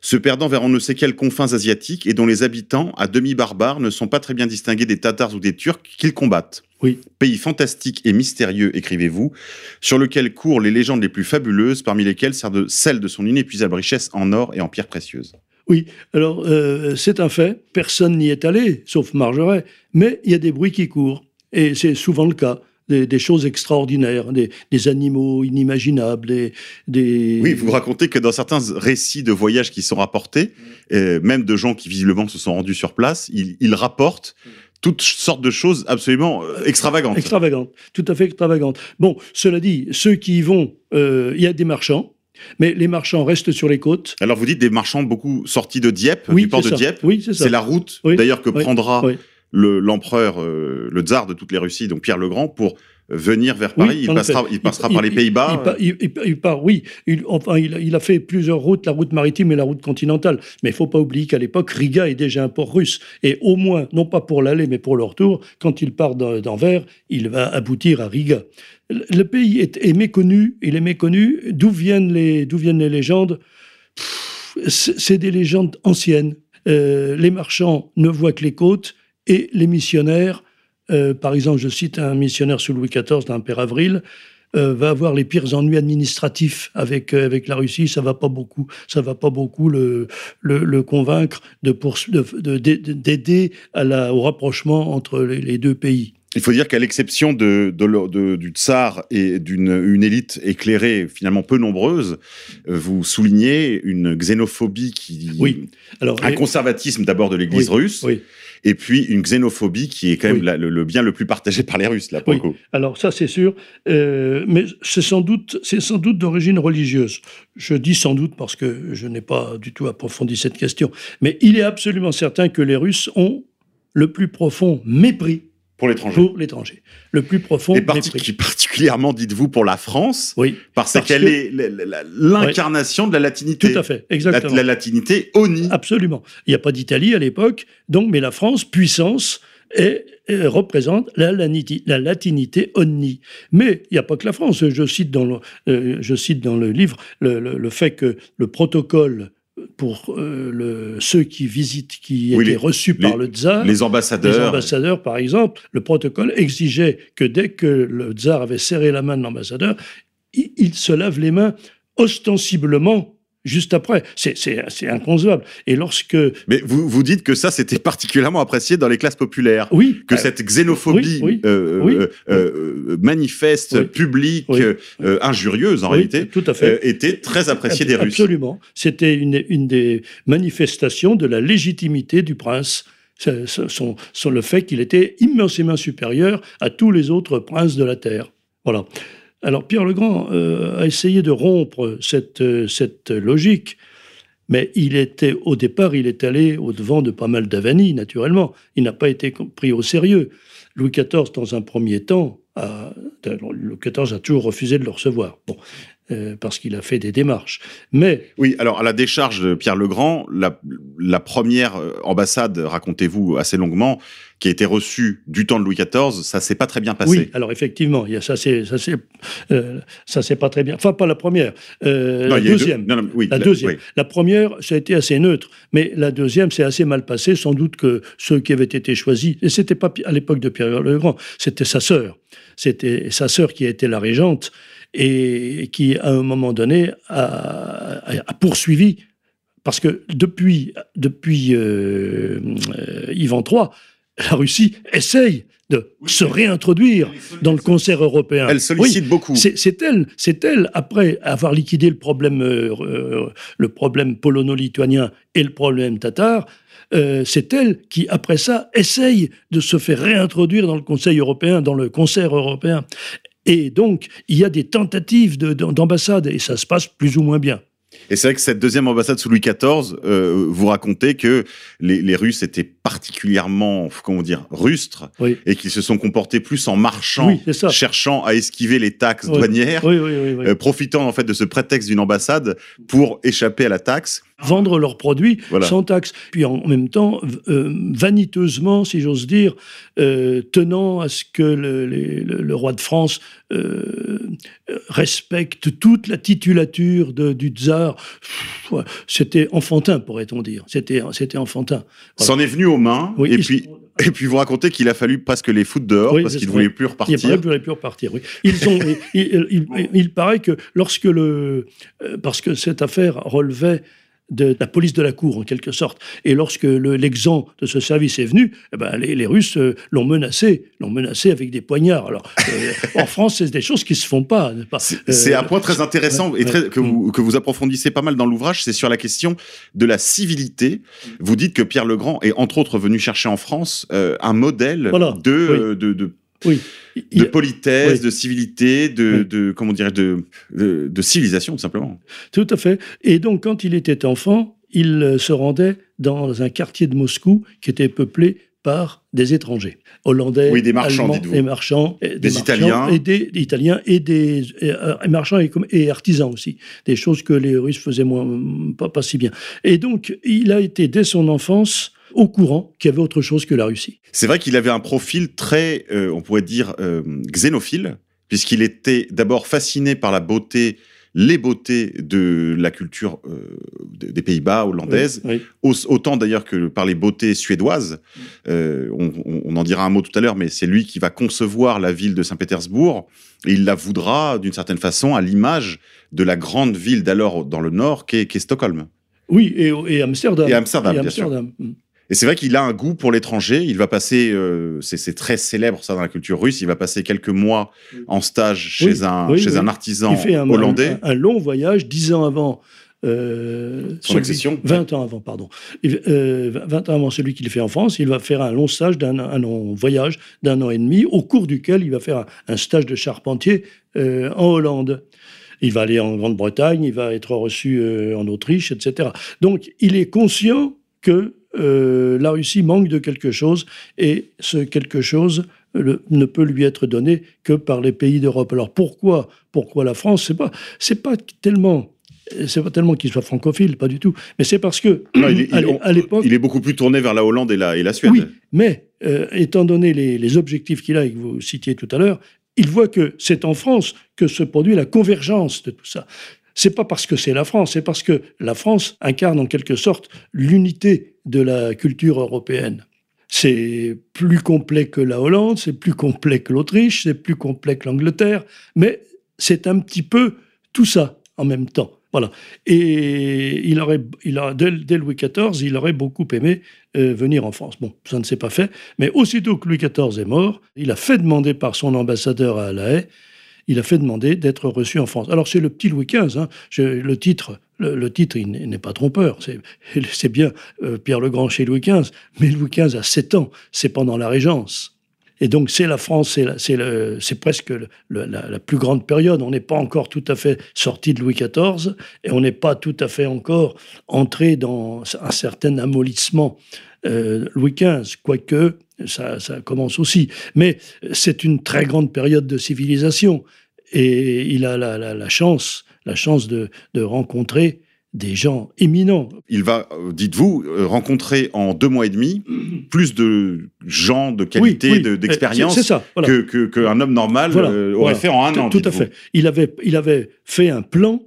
se perdant vers on ne sait quels confins asiatiques et dont les habitants, à demi barbares, ne sont pas très bien distingués des Tatars ou des Turcs qu'ils combattent. Oui. Pays fantastique et mystérieux, écrivez-vous, sur lequel courent les légendes les plus fabuleuses, parmi lesquelles celle de, celle de son inépuisable richesse en or et en pierres précieuses. Oui, alors euh, c'est un fait, personne n'y est allé, sauf Margeray, mais il y a des bruits qui courent, et c'est souvent le cas. Des, des choses extraordinaires, des, des animaux inimaginables, des, des... Oui, vous racontez que dans certains récits de voyages qui sont rapportés, euh, même de gens qui visiblement se sont rendus sur place, ils, ils rapportent toutes sortes de choses absolument euh, extravagantes. Extravagante, tout à fait extravagante. Bon, cela dit, ceux qui y vont, euh, il y a des marchands, mais les marchands restent sur les côtes. Alors vous dites des marchands beaucoup sortis de Dieppe, Oui, du port de ça. Dieppe. Oui, c'est ça. C'est la route Oui, d'ailleurs que oui, prendra le- l'empereur, euh, le tsar de toutes les Russies, donc Pierre le Grand, pour venir vers Paris. Oui, il, passera, il passera Il- par les Pays-Bas. Il, part- il- part, oui. Il, enfin, il, a- fait plusieurs routes, la route maritime et la route continentale. Mais il faut pas oublier qu'à l'époque, Riga est déjà un port russe. Et au moins, non pas pour l'aller, mais pour le retour, quand il part d'An- d'Anvers, il va aboutir à Riga. Le pays est, est méconnu. Il est méconnu. D'où viennent les, viennent les légendes? C'est des légendes anciennes. Euh, les marchands ne voient que les côtes et les missionnaires euh, par exemple, je cite un missionnaire sous Louis XIV, d'un père Avril, euh, va avoir les pires ennuis administratifs avec euh, avec la Russie. Ça va pas beaucoup, ça va pas beaucoup le le, le convaincre de d'aider à la au rapprochement entre les, les deux pays. Il faut dire qu'à l'exception de, de le- de- du tsar et d'une une élite éclairée finalement peu nombreuse, vous soulignez une xénophobie qui... Oui. Alors Un conservatisme d'abord de l'Église Oui, russe, oui. Et puis une xénophobie qui est quand même Oui. la- le, le bien le plus partagé par les Russes, là, pour Oui. le coup. Alors ça c'est sûr, Euh, mais c'est sans doute c'est sans doute d'origine religieuse. Je dis sans doute parce que je n'ai pas du tout approfondi cette question, mais il est absolument certain que les Russes ont le plus profond mépris Pour l'étranger. pour l'étranger, le plus profond Et mépris. Particulièrement, dites-vous, pour la France, Oui, parce, Parce qu'elle que- est l'incarnation de la latinité. tout à fait, exactement. la latinité oni. Absolument. Il n'y a pas d'Italie à l'époque, donc, mais la France, puissance, est- représente la, latinité onni. Mais il n'y a pas que la France. Je cite dans le, euh, je cite dans le livre le, le- le fait que le protocole pour euh, le, ceux qui visitent, qui Oui, étaient les- reçus par le tsar, Les les ambassadeurs. ambassadeurs, par exemple, le protocole exigeait que dès que le tsar avait serré la main de l'ambassadeur, il, il se lave les mains ostensiblement juste après. C'est- inconcevable. Et lorsque... Mais vous, vous dites que ça, c'était particulièrement apprécié dans les classes populaires. Oui, Que euh, cette xénophobie oui, oui, euh, oui. euh, euh, manifeste, publique, injurieuse en réalité, tout à fait. euh, était très appréciée des Russes. Absolument. C'était une, une des manifestations de la légitimité du prince. Son- le fait qu'il était immensément supérieur à tous les autres princes de la terre. Voilà. Alors Pierre le Grand euh, a essayé de rompre cette, euh, cette logique Mais il était, au départ, il est allé au-devant de pas mal d'avanies, naturellement. Il n'a pas été pris au sérieux. Louis XIV, dans un premier temps, a, Louis XIV a toujours refusé de le recevoir. Euh, parce qu'il a fait des démarches. Mais oui, alors à la décharge de Pierre le Grand, la, la première euh, ambassade, racontez-vous assez longuement, qui a été reçue du temps de Louis XIV, ça s'est pas très bien passé. Oui, alors effectivement, y a, ça c'est ça c'est euh, pas très bien. Enfin, pas la première, euh, Non, la deuxième. deux- non, non, oui, la la- deuxième. oui. La première, ça a été assez neutre, mais la deuxième, c'est assez mal passé. Sans doute que ceux qui avaient été choisis, et c'était pas à l'époque de Pierre le Grand, c'était sa sœur. C'était sa sœur qui a été la régente et qui, à un moment donné, a, poursuivi. Parce que depuis, depuis euh, euh, Ivan III, la Russie essaye de se réintroduire dans le concert européen. Elle sollicite Oui, beaucoup. c'est elle, c'est elle, après avoir liquidé le problème, euh, euh, le problème polono-lituanien et le problème tatar, euh, c'est elle qui, après ça, essaye de se faire réintroduire dans le Conseil européen, dans le concert européen. Et donc, il y a des tentatives de- de- d'ambassade, et ça se passe plus ou moins bien. Et c'est vrai que cette deuxième ambassade sous Louis XIV, euh, vous racontez que les, les Russes étaient particulièrement, comment dire, rustres, Oui. et qu'ils se sont comportés plus en marchant, Oui, cherchant à esquiver les taxes Oui. douanières, euh, profitant en fait de ce prétexte d'une ambassade pour échapper à la taxe. Vendre leurs produits Voilà. sans taxe. Puis en même temps, euh, vaniteusement, si j'ose dire, euh, tenant à ce que le, les- le- le roi de France euh, respecte toute la titulature de- du tsar. C'était enfantin, pourrait-on dire. C'était enfantin. Voilà. S'en est venu aux mains, Oui, et ils- puis et puis vous racontez qu'il a fallu presque les foutre dehors Oui, parce qu'ils ne voulaient plus repartir. ne pourrait plus repartir, oui. Ils ont, il, il- il- il paraît que lorsque le. Parce que cette affaire relevait de la police de la cour, en quelque sorte. Et lorsque le- l'exempt de ce service est venu, eh ben, les, les Russes euh, l'ont menacé, l'ont menacé avec des poignards. Alors, euh, en France, c'est des choses qui se font pas. pas C'est Euh, un point très intéressant ouais, et très, ouais. que, vous, que vous approfondissez pas mal dans l'ouvrage, c'est sur la question de la civilité. Vous dites que Pierre le Grand est entre autres venu chercher en France euh, un modèle Voilà, de, oui. euh, de, de, Oui. de politesse, oui. de civilité, de, Oui. de comment dirais de, de, de civilisation tout simplement. Tout à fait. Et donc, quand il était enfant, il euh, se rendait dans un quartier de Moscou qui était peuplé par des étrangers, hollandais, Oui, des marchands, allemands, des marchands, Des marchands Italiens. et des, des Italiens et des et, euh, marchands et, artisans aussi, des choses que les Russes faisaient moins, pas, pas si bien. Et donc, il a été dès son enfance au courant qu'il y avait autre chose que la Russie. C'est vrai qu'il avait un profil très, euh, on pourrait dire, euh, xénophile, puisqu'il était d'abord fasciné par la beauté, les beautés de la culture euh, de- des Pays-Bas, hollandaise, Oui, autant d'ailleurs que par les beautés suédoises. Euh, on, en dira un mot tout à l'heure, mais c'est lui qui va concevoir la ville de Saint-Pétersbourg, et il la voudra d'une certaine façon à l'image de la grande ville d'alors dans le nord, qu'est qu'est Stockholm. oui et, et Amsterdam. Et Amsterdam, Et bien sûr. Amsterdam. Et c'est vrai qu'il a un goût pour l'étranger. Il va passer, euh, c'est très célèbre ça dans la culture russe. Il va passer quelques mois en stage chez Oui, un oui, chez oui. un artisan Il fait un, hollandais. un, un long voyage, dix ans avant. euh, Son accession. 20 ans avant, pardon. Euh, 20 ans avant celui qu'il fait en France, il va faire un long stage d'un un long voyage d'un an et demi, au cours duquel il va faire un, un stage de charpentier euh, en Hollande. Il va aller en Grande-Bretagne, il va être reçu euh, en Autriche, etc. Donc, il est conscient que euh, la Russie manque de quelque chose et ce quelque chose le- ne peut lui être donné que par les pays d'Europe. Alors pourquoi, pourquoi la France C'est pas, c'est pas tellement, c'est pas tellement qu'il soit francophile, pas du tout. Mais c'est parce que Non, il est- à il- l'é- à l'époque, Il est beaucoup plus tourné vers la Hollande et la et la Suède. oui, mais euh, étant donné les, les objectifs qu'il a et que vous citiez tout à l'heure, il voit que c'est en France que se produit la convergence de tout ça. C'est pas parce que c'est la France, c'est parce que la France incarne en quelque sorte l'unité de la culture européenne. C'est plus complet que la Hollande, c'est plus complet que l'Autriche, c'est plus complet que l'Angleterre, mais c'est un petit peu tout ça en même temps. Voilà. Et il aurait, dès Louis XIV, il aurait beaucoup aimé euh, venir en France. Bon, ça ne s'est pas fait, mais aussitôt que Louis XIV est mort, il a fait demander par son ambassadeur à La Haye, il a fait demander d'être reçu en France. Alors c'est le petit Louis XV, hein. Le titre, le, titre, il n'est pas trompeur. C'est bien euh, Pierre le Grand chez Louis XV, mais Louis XV a 7 ans, c'est pendant la Régence. Et donc, c'est la France, c'est presque la plus grande période. On n'est pas encore tout à fait sorti de Louis XIV et on n'est pas tout à fait encore entré dans un certain amollissement euh, Louis XV, quoique ça, ça commence aussi. Mais c'est une très grande période de civilisation et il a la, la- la chance, la chance de, de rencontrer des gens éminents. Il va, euh, dites-vous, euh, rencontrer en deux mois et demi plus de gens de qualité, Oui, oui, de- d'expérience que que- qu'un homme normal Voilà, euh, aurait voilà. fait en un an. Tout à fait. Il avait, il avait fait un plan,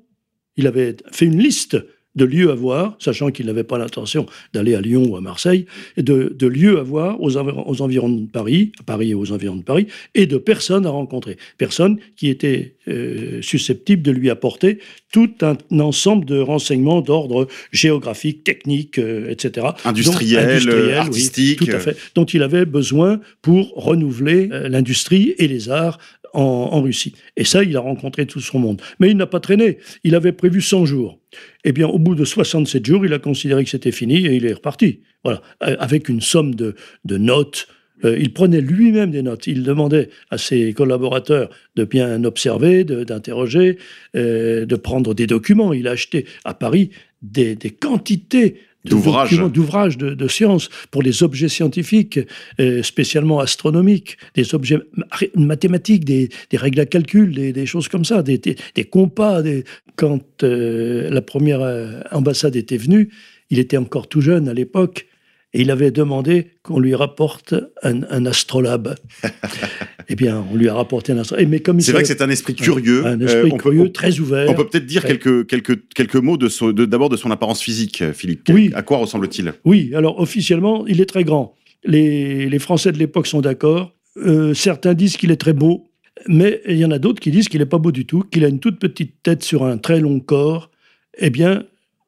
il avait fait une liste de lieux à voir, sachant qu'il n'avait pas l'intention d'aller à Lyon ou à Marseille, et de, de lieux à voir aux, environ- aux environs de Paris, à Paris et aux environs de Paris, et de personnes à rencontrer. Personnes qui étaient euh, susceptibles de lui apporter tout un, ensemble de renseignements d'ordre géographique, technique, euh, etc. Industriel, Donc, industriel, oui, artistique. tout à fait. Dont il avait besoin pour renouveler euh, l'industrie et les arts en, Russie. Et ça, il a rencontré tout son monde. Mais il n'a pas traîné. Il avait prévu 100 jours. Eh bien, au bout de 67 jours, il a considéré que c'était fini et il est reparti. Voilà. Euh, Avec une somme de, de notes. Euh, il prenait lui-même des notes. Il demandait à ses collaborateurs de bien observer, de- d'interroger, euh, de prendre des documents. Il a acheté à Paris des, quantités de D'ouvrages. de, de sciences pour les objets scientifiques, euh, spécialement astronomiques, des objets ma- mathématiques, des, des règles à calcul, des, des choses comme ça, des, des, compas. Des... Quand euh, la première euh, ambassade était venue, il était encore tout jeune à l'époque, et il avait demandé qu'on lui rapporte un, un astrolabe. eh bien, on lui a rapporté un astrolabe. Mais comme il C'est vrai que c'est un esprit curieux. un Euh, esprit curieux, très ouvert. On peut peut-être dire quelques, quelques, quelques mots de son- de- d'abord de, son apparence physique, Philippe. Quel- Oui. À quoi ressemble-t-il? Oui, alors officiellement, il est très grand. Les, les Français de l'époque sont d'accord. Euh, certains disent qu'il est très beau, mais il y en a d'autres qui disent qu'il n'est pas beau du tout, qu'il a une toute petite tête sur un très long corps. Eh bien,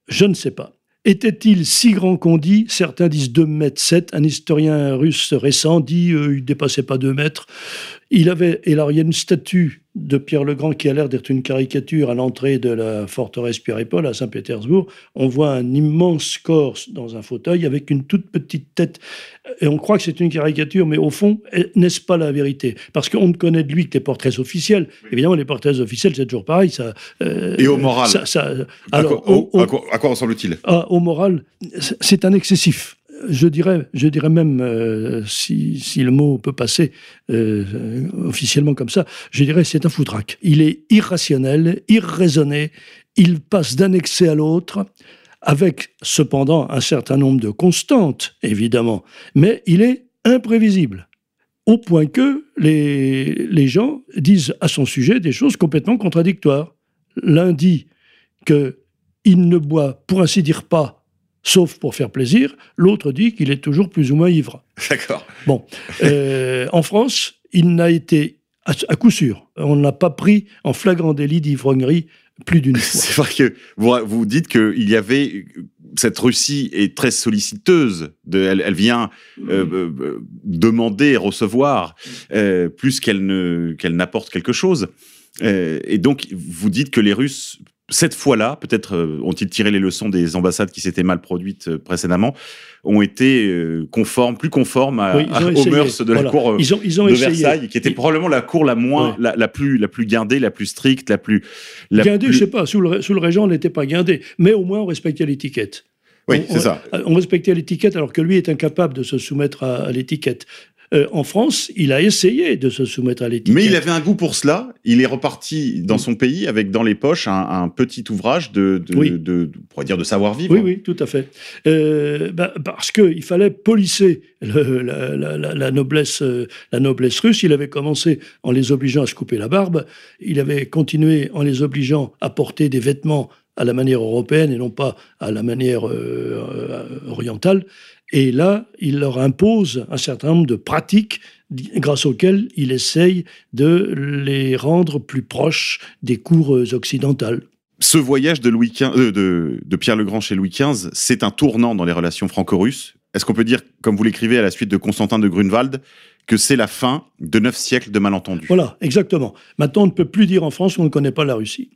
je ne sais pas. Était-il si grand qu'on dit Certains disent 2 mètres 7. Un historien russe récent dit euh, il dépassait pas 2 mètres. Il avait, et alors il y a une statue de Pierre le Grand qui a l'air d'être une caricature à l'entrée de la forteresse Pierre et Paul à Saint-Pétersbourg. On voit un immense corps dans un fauteuil avec une toute petite tête. Et on croit que c'est une caricature, mais au fond, n'est-ce pas la vérité? Parce qu'on ne connaît de lui que les portraits officiels. Évidemment, les portraits officiels, c'est toujours pareil. Ça, euh, Et au moral ça- ça- à, alors, quoi, au- au- au- à quoi- à quoi ressemble-t-il? Ah, au moral, c'est un excessif. Je dirais, je dirais même, euh, si, le mot peut passer euh, officiellement comme ça, je dirais c'est un foutraque. Il est irrationnel, irraisonné, il passe d'un excès à l'autre, avec cependant un certain nombre de constantes, évidemment, mais il est imprévisible. Au point que les, les gens disent à son sujet des choses complètement contradictoires. L'un dit que il ne boit, pour ainsi dire, pas, sauf pour faire plaisir. L'autre dit qu'il est toujours plus ou moins ivre. D'accord. Bon, Euh, en France, il n'a été, à, à coup sûr, on n'a pas pris en flagrant délit d'ivrognerie plus d'une fois. C'est vrai que vous, vous dites qu'il y avait cette Russie est très solliciteuse. De, elle, elle vient euh, euh, demander et recevoir euh, plus qu'elle ne qu'elle n'apporte quelque chose. Et donc vous dites que les Russes cette fois-là, peut-être euh, ont-ils tiré les leçons des ambassades qui s'étaient mal produites euh, précédemment, ont été euh, conformes, plus conformes à, Oui, à- aux mœurs de Voilà. la cour Ils ont, ils ont de essayé. Versailles, qui était Ils- probablement la cour la moins, Ouais. la, la plus, la plus guindée, la plus stricte, la plus. La Guindé, plus- je sais pas, sous le, sous le régent, on n'était pas guindé, mais au moins on respectait l'étiquette. Oui, On- c'est ça. On respectait l'étiquette alors que lui est incapable de se soumettre à, à l'étiquette. Euh, en France, il a essayé de se soumettre à l'étiquette. Mais il avait un goût pour cela. Il est reparti dans son pays avec dans les poches un, un petit ouvrage de, de, Oui. de- de- on pourrait dire de savoir-vivre. Oui, oui, tout à fait. Euh, bah, parce qu'il fallait polisser le- la, la- la- la noblesse, euh, la noblesse russe. Il avait commencé en les obligeant à se couper la barbe. Il avait continué en les obligeant à porter des vêtements à la manière européenne et non pas à la manière euh, orientale. Et là, il leur impose un certain nombre de pratiques grâce auxquelles il essaye de les rendre plus proches des cours euh, occidentales. Ce voyage de, Louis XV, euh, de, de Pierre le Grand chez Louis XV, c'est un tournant dans les relations franco-russes. Est-ce qu'on peut dire, comme vous l'écrivez à la suite de Constantin de Grunewald, que c'est la fin de neuf siècles de malentendus? Voilà, exactement. Maintenant, on ne peut plus dire en France qu'on ne connaît pas la Russie.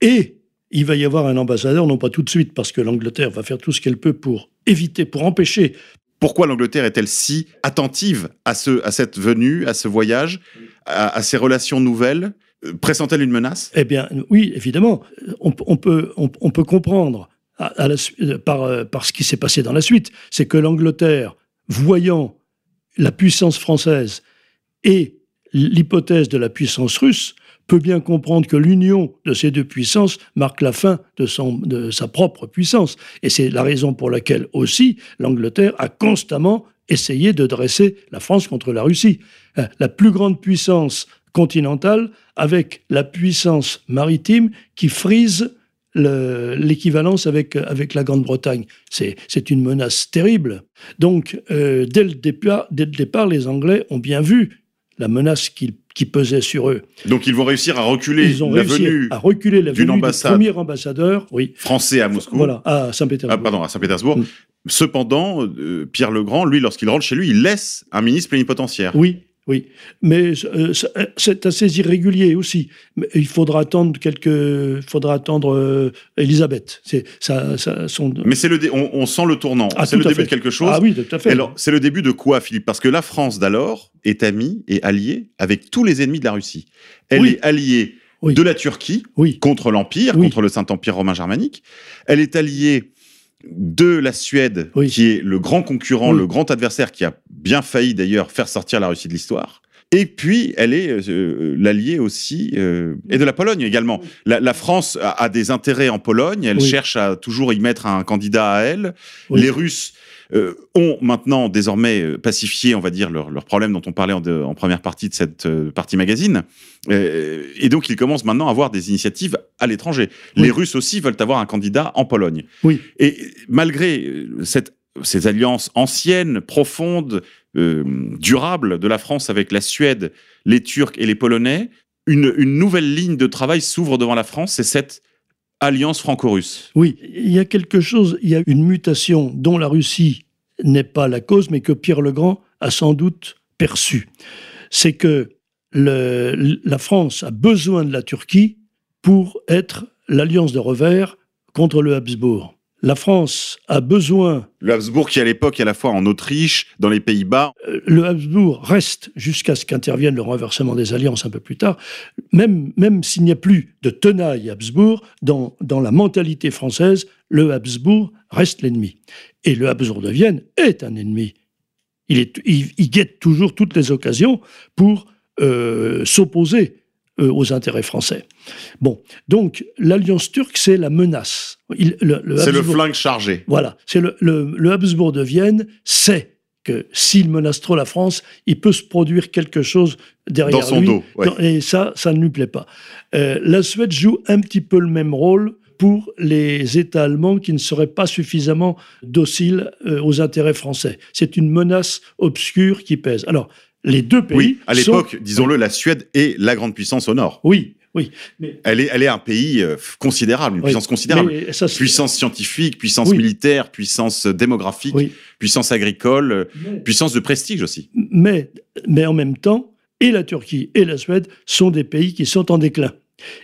Et il va y avoir un ambassadeur, non pas tout de suite, parce que l'Angleterre va faire tout ce qu'elle peut pour éviter, pour empêcher. Pourquoi l'Angleterre est-elle si attentive à, ce, à cette venue, à ce voyage, à, à ces relations nouvelles? Euh, Pressent-elle une menace? Eh bien, oui, évidemment, on, on peut, on, on peut comprendre à, à la su- euh, par, euh, par ce qui s'est passé dans la suite, c'est que l'Angleterre, voyant la puissance française et l'hypothèse de la puissance russe, peut bien comprendre que l'union de ces deux puissances marque la fin de, son, de sa propre puissance. Et c'est la raison pour laquelle aussi l'Angleterre a constamment essayé de dresser la France contre la Russie. Euh, La plus grande puissance continentale avec la puissance maritime qui frise le- l'équivalence avec, avec la Grande-Bretagne. C'est une menace terrible. Donc, euh, dès, le départ, dès le départ, les Anglais ont bien vu la menace qui, qui pesait sur eux. Donc ils vont réussir à reculer Ils ont la réussi venue à reculer la venue du ambassade. premier ambassadeur, oui, français à Moscou. voilà, à Saint-Pétersbourg. Ah, pardon, à Saint-Pétersbourg. Mm. Cependant, euh, Pierre le Grand, lui, lorsqu'il rentre chez lui, il laisse un ministre plénipotentiaire. Oui, oui. Mais euh, ça- c'est assez irrégulier aussi. Mais il faudra attendre quelques. Il faudra attendre euh, Elisabeth. C'est ça, ça son- Mais c'est le dé- on, on sent le tournant. Ah, c'est le début fait. de quelque chose. Ah oui, tout à fait. Alors, c'est le début de quoi, Philippe? Parce que la France d'alors est amie et alliée avec tous les ennemis de la Russie. Elle Oui. est alliée Oui. de la Turquie oui, contre l'Empire, contre le Saint-Empire romain germanique. Elle est alliée de la Suède, Oui. qui est le grand concurrent, Oui. le grand adversaire, qui a bien failli d'ailleurs faire sortir la Russie de l'histoire. Et puis, elle est euh, l'alliée aussi, euh, et de la Pologne également. La, la France a, a des intérêts en Pologne, elle Oui. cherche à toujours y mettre un candidat à elle. Les Russes euh, ont maintenant désormais euh, pacifié, on va dire, leurs leurs problèmes dont on parlait en, de- en première partie de cette euh, partie magazine. Euh, et donc, ils commencent maintenant à avoir des initiatives à l'étranger. Oui. Les Russes aussi veulent avoir un candidat en Pologne. Oui. Et malgré cette, ces alliances anciennes, profondes, durables de la France avec la Suède, les Turcs et les Polonais, une, une nouvelle ligne de travail s'ouvre devant la France, c'est cette alliance franco-russe. oui. Il y a quelque chose. Il y a une mutation dont la Russie n'est pas la cause, mais que Pierre le Grand a sans doute perçu. C'est que la France a besoin de la Turquie pour être l'alliance de revers contre le Habsbourg. La France a besoin Le Habsbourg qui à l'époque est à la fois en Autriche, dans les Pays-Bas, Euh, le Habsbourg reste jusqu'à ce qu'intervienne le renversement des alliances un peu plus tard, même, même s'il n'y a plus de tenaille Habsbourg, dans, dans la mentalité française, le Habsbourg reste l'ennemi. Et le Habsbourg de Vienne est un ennemi. Il, est, il, il guette toujours toutes les occasions pour euh, s'opposer euh, aux intérêts français. Bon, donc l'alliance turque, c'est la menace. C'est le flingue chargé. voilà, c'est le, le, le Habsbourg de Vienne sait que s'il menace trop la France, il peut se produire quelque chose derrière Dans son lui. dos, ouais. Et ça, ça ne lui plaît pas. Euh, la Suède joue un petit peu le même rôle pour les États allemands qui ne seraient pas suffisamment dociles euh, aux intérêts français. C'est une menace obscure qui pèse. Alors, les deux pays. Oui, à sont- l'époque, disons-le, la Suède est la grande puissance au nord. Oui, oui. Mais, Elle est, elle est un pays euh, considérable, une oui. puissance considérable. Ça, Puissance scientifique, puissance Oui. militaire, puissance démographique, Oui. puissance agricole, euh, puissance de prestige aussi. mais, mais en même temps, et la Turquie et la Suède sont des pays qui sont en déclin.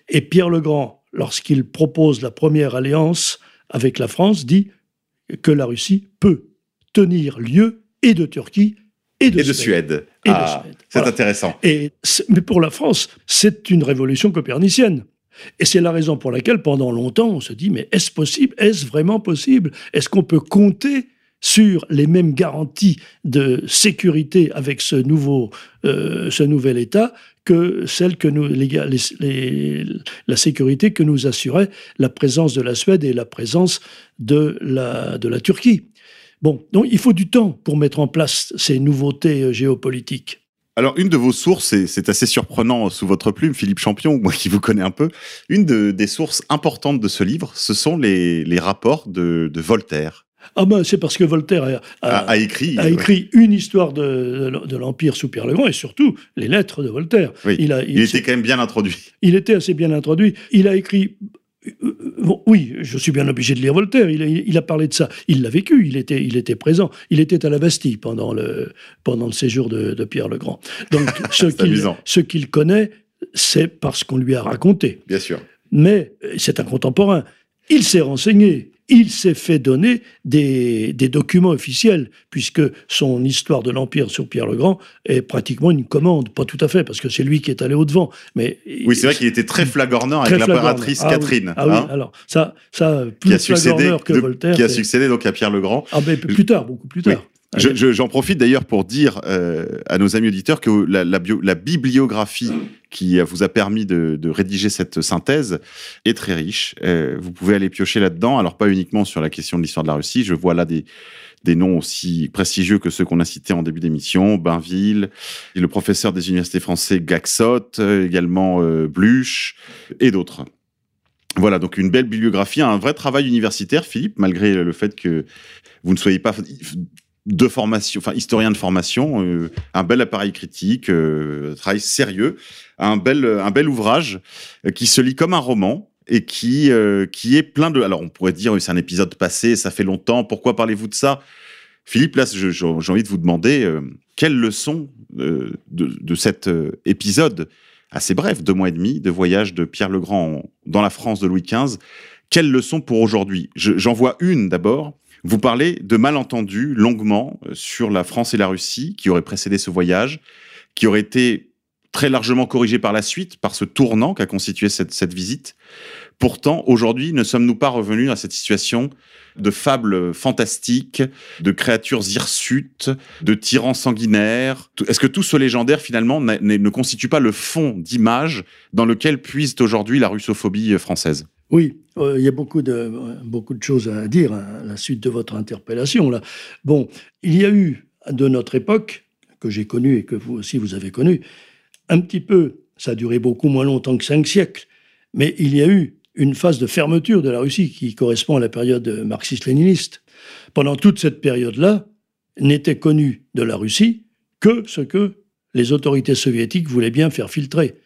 Et Pierre le Grand, lorsqu'il propose la première alliance avec la France, dit que la Russie peut tenir lieu et de Turquie et de, Et de Suède. Et de Ah, Suède. C'est Voilà. intéressant. Et mais pour la France, c'est une révolution copernicienne. Et c'est la raison pour laquelle, pendant longtemps, on se dit mais est-ce possible? Est-ce vraiment possible? Est-ce qu'on peut compter sur les mêmes garanties de sécurité avec ce nouveau, euh, ce nouvel État que celle que nous, les, gars- les- les- la sécurité que nous assurait la présence de la Suède et la présence de la, de la Turquie? Bon, donc il faut du temps pour mettre en place ces nouveautés euh, géopolitiques. Alors, une de vos sources, et c'est assez surprenant sous votre plume, Philippe Champion, moi qui vous connais un peu, une de- des sources importantes de ce livre, ce sont les, les rapports de, de Voltaire. Ah ben, c'est parce que Voltaire a, A, a- a écrit. a écrit une histoire de, de l'Empire sous Pierre le Grand et surtout les lettres de Voltaire. Oui. Il, a, Il était quand même bien introduit. il était assez bien introduit. Il a écrit. Euh, bon, oui, je suis bien obligé de lire Voltaire. Il a, il a parlé de ça. Il l'a vécu. Il était, il était présent. Il était à la Bastille pendant le, pendant le séjour de, de Pierre le Grand. Donc, ce qu'il connaît, c'est parce qu'on lui a raconté Bien sûr. mais euh, c'est un contemporain. Il s'est renseigné. Il s'est fait donner des, des, documents officiels, puisque son histoire de l'Empire sur Pierre le Grand est pratiquement une commande, pas tout à fait, parce que c'est lui qui est allé au-devant. Mais oui, c'est vrai qu'il était très flagornant avec l'impératrice ah Catherine. Ah oui, hein, alors ça, ça plus qui a succédé, que de- Voltaire. qui a succédé donc à Pierre le Grand. Ah plus tard, beaucoup plus tard. Je- je- J'en profite d'ailleurs pour dire euh, à nos amis auditeurs que la, la bio- la bibliographie qui vous a permis de, de rédiger cette synthèse est très riche. Euh, vous pouvez aller piocher là-dedans. Alors pas uniquement sur la question de l'histoire de la Russie. Je vois là des, des noms aussi prestigieux que ceux qu'on a cités en début d'émission, Bainville, et le professeur des universités français Gaxot, euh, également euh, Bluch et d'autres. Voilà, donc une belle bibliographie, un vrai travail universitaire, Philippe, malgré le fait que vous ne soyez pas de formation, enfin historien de formation, euh, un bel appareil critique, euh, travail sérieux, un bel, un bel ouvrage euh, qui se lit comme un roman et qui, euh, qui est plein de... Alors on pourrait dire, c'est un épisode passé, ça fait longtemps, pourquoi parlez-vous de ça? Philippe, là, j'ai envie de vous demander euh, quelle leçon de, de cet épisode assez bref, deux mois et demi, de voyage de Pierre le Grand dans la France de Louis XV, quelle leçon pour aujourd'hui? Je- J'en vois une d'abord. Vous parlez de malentendus longuement euh, sur la France et la Russie qui auraient précédé ce voyage, qui auraient été très largement corrigés par la suite par ce tournant qu'a constitué cette, cette visite. Pourtant, aujourd'hui, ne sommes-nous pas revenus à cette situation de fables fantastiques, de créatures hirsutes, de tyrans sanguinaires? Est-ce que tout ce légendaire, finalement, ne constitue pas le fond d'image dans lequel puise aujourd'hui la russophobie française? Oui, euh, il y a beaucoup de, beaucoup de choses à dire à la suite de votre interpellation. Là. Bon, il y a eu de notre époque, que j'ai connue et que vous aussi vous avez connue, un petit peu, ça a duré beaucoup moins longtemps que cinq siècles, mais il y a eu une phase de fermeture de la Russie qui correspond à la période marxiste-léniniste. Pendant toute cette période-là, n'était connu de la Russie que ce que les autorités soviétiques voulaient bien faire filtrer.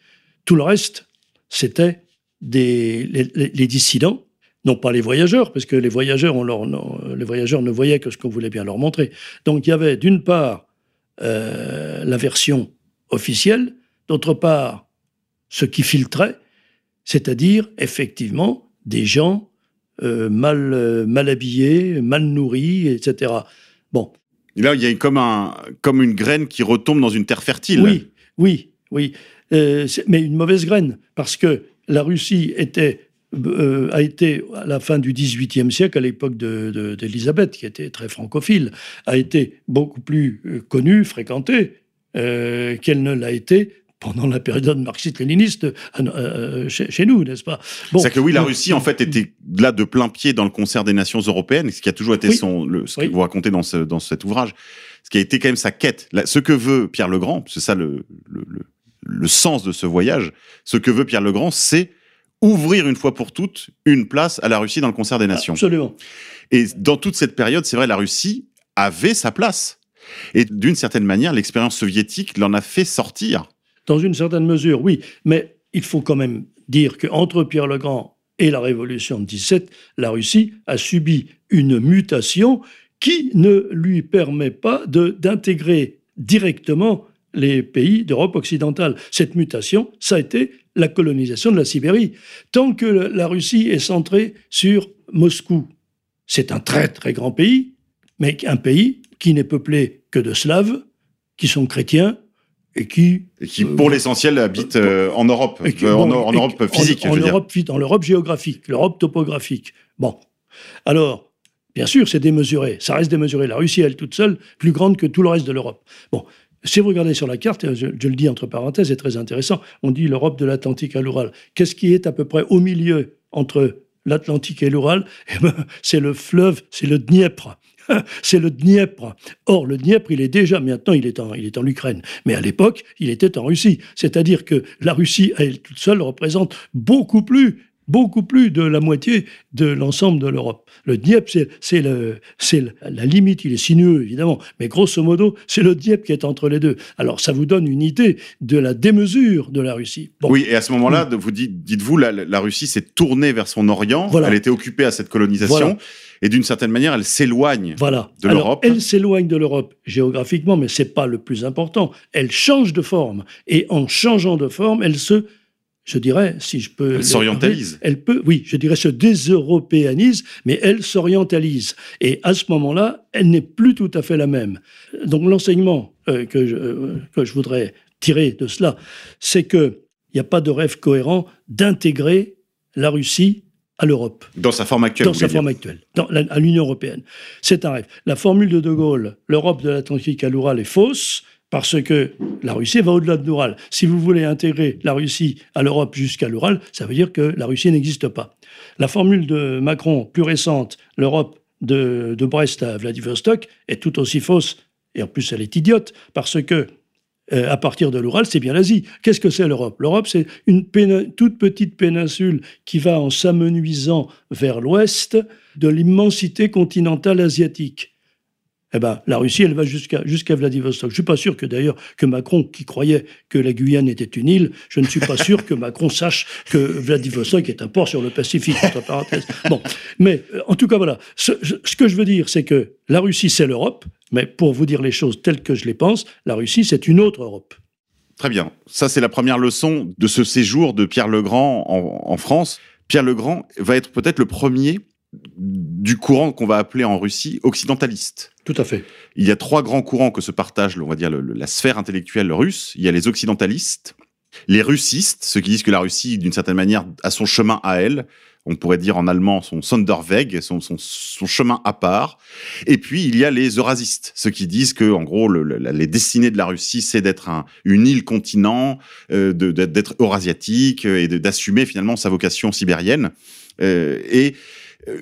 Tout le reste, c'était des, les, dissidents, non pas les voyageurs, parce que les voyageurs, on leur, non, les voyageurs ne voyaient que ce qu'on voulait bien leur montrer. Donc il y avait d'une part euh, la version officielle, d'autre part ce qui filtrait, c'est-à-dire effectivement des gens euh, mal, euh, mal habillés, mal nourris, etc. Bon, Et là, il y a comme, un, comme une graine qui retombe dans une terre fertile. Oui, oui, oui. Euh, mais une mauvaise graine, parce que la Russie était, euh, a été, à la fin du XVIIIe siècle, à l'époque de- de- d'Élisabeth, qui était très francophile, a été beaucoup plus euh, connue, fréquentée, euh, qu'elle ne l'a été pendant la période marxiste-léniniste euh, chez, chez nous, n'est-ce pas? Bon, C'est que oui, la Russie, en fait, était là de plein pied dans le concert des nations européennes, ce qui a toujours été Oui. son, le, ce Oui. que vous racontez dans, ce, dans cet ouvrage, ce qui a été quand même sa quête. Ce que veut Pierre le Grand, c'est ça le, le, le, le sens de ce voyage, ce que veut Pierre le Grand, c'est ouvrir une fois pour toutes une place à la Russie dans le concert des nations. Absolument. Et dans toute cette période, c'est vrai, la Russie avait sa place. Et d'une certaine manière, l'expérience soviétique l'en a fait sortir. Dans une certaine mesure, oui. Mais il faut quand même dire qu'entre Pierre le Grand et la Révolution de 17, la Russie a subi une mutation qui ne lui permet pas d'intégrer directement les pays d'Europe occidentale. Cette mutation, ça a été la colonisation de la Sibérie. Tant que la Russie est centrée sur Moscou, c'est un très très grand pays, mais un pays qui n'est peuplé que de Slaves, qui sont chrétiens et qui Et qui, Euh, pour l'essentiel, habite euh, en Europe, qui- euh, en, bon, en Europe physique, en, je veux en dire. Europe, dans l'Europe géographique, l'Europe topographique. Bon, alors, bien sûr, c'est démesuré, ça reste démesuré. La Russie, elle toute seule, plus grande que tout le reste de l'Europe. Bon, si vous regardez sur la carte, je, le dis entre parenthèses, c'est très intéressant, on dit l'Europe de l'Atlantique à l'Oural. Qu'est-ce qui est à peu près au milieu entre l'Atlantique et l'Oural? Eh ben, c'est le fleuve, c'est le Dniepr. C'est le Dniepr. Or, le Dniepr, il est déjà, maintenant, il est en, il est en Ukraine. Mais à l'époque, il était en Russie. C'est-à-dire que la Russie, elle toute seule, représente beaucoup plus, beaucoup plus de la moitié de l'ensemble de l'Europe. Le Dniepr, c'est, la limite, il est sinueux, évidemment. Mais grosso modo, c'est le Dniepr qui est entre les deux. Alors, ça vous donne une idée de la démesure de la Russie. Bon. Oui, et à ce moment-là, de- vous dites, dites-vous, la, la Russie s'est tournée vers son Orient. Voilà. Elle était occupée à cette colonisation. Voilà. Et d'une certaine manière, elle s'éloigne. Voilà. de l'Europe. Elle s'éloigne de l'Europe géographiquement, mais c'est pas le plus important. Elle change de forme. Et en changeant de forme, elle se je dirais, si je peux. Elle s'orientalise. Elle peut, oui, je dirais, se déseuropéanise, mais elle s'orientalise. Et à ce moment-là, elle n'est plus tout à fait la même. Donc l'enseignement euh, que, je, euh, que je voudrais tirer de cela, c'est qu'il n'y a pas de rêve cohérent d'intégrer la Russie à l'Europe. Dans sa forme actuelle. Dans sa forme actuelle, dans la- à l'Union européenne. C'est un rêve. La formule de De Gaulle, l'Europe de l'Atlantique à l'Oural, est fausse parce que la Russie va au-delà de l'Oural. Si vous voulez intégrer la Russie à l'Europe jusqu'à l'Oural, ça veut dire que la Russie n'existe pas. La formule de Macron, plus récente, l'Europe de, de Brest à Vladivostok, est tout aussi fausse. Et en plus, elle est idiote parce que euh, à partir de l'Oural, c'est bien l'Asie. Qu'est-ce que c'est l'Europe? L'Europe, c'est une toute petite péninsule qui va en s'amenuisant vers l'ouest de l'immensité continentale asiatique. Eh ben, la Russie, elle va jusqu'à jusqu'à Vladivostok. Je suis pas sûr que d'ailleurs que Macron, qui croyait que la Guyane était une île, je ne suis pas sûr que Macron sache que Vladivostok est un port sur le Pacifique. Bon, mais euh, en tout cas voilà. Ce, ce que je veux dire, c'est que la Russie, c'est l'Europe. Mais pour vous dire les choses telles que je les pense, la Russie, c'est une autre Europe. Très bien. Ça, c'est la première leçon de ce séjour de Pierre Legrand en, en France. Pierre Legrand va être peut-être le premier du courant qu'on va appeler en Russie occidentaliste. Tout à fait. Il y a trois grands courants que se partagent, on va dire, la sphère intellectuelle russe. Il y a les occidentalistes, les russistes, ceux qui disent que la Russie, d'une certaine manière, a son chemin à elle. On pourrait dire en allemand son Sonderweg, son, chemin à part. Et puis, il y a les eurasistes, ceux qui disent que, en gros, le, le- les destinées de la Russie, c'est d'être un, une île-continent, euh, d'être eurasiatique et d'assumer finalement sa vocation sibérienne. Euh, et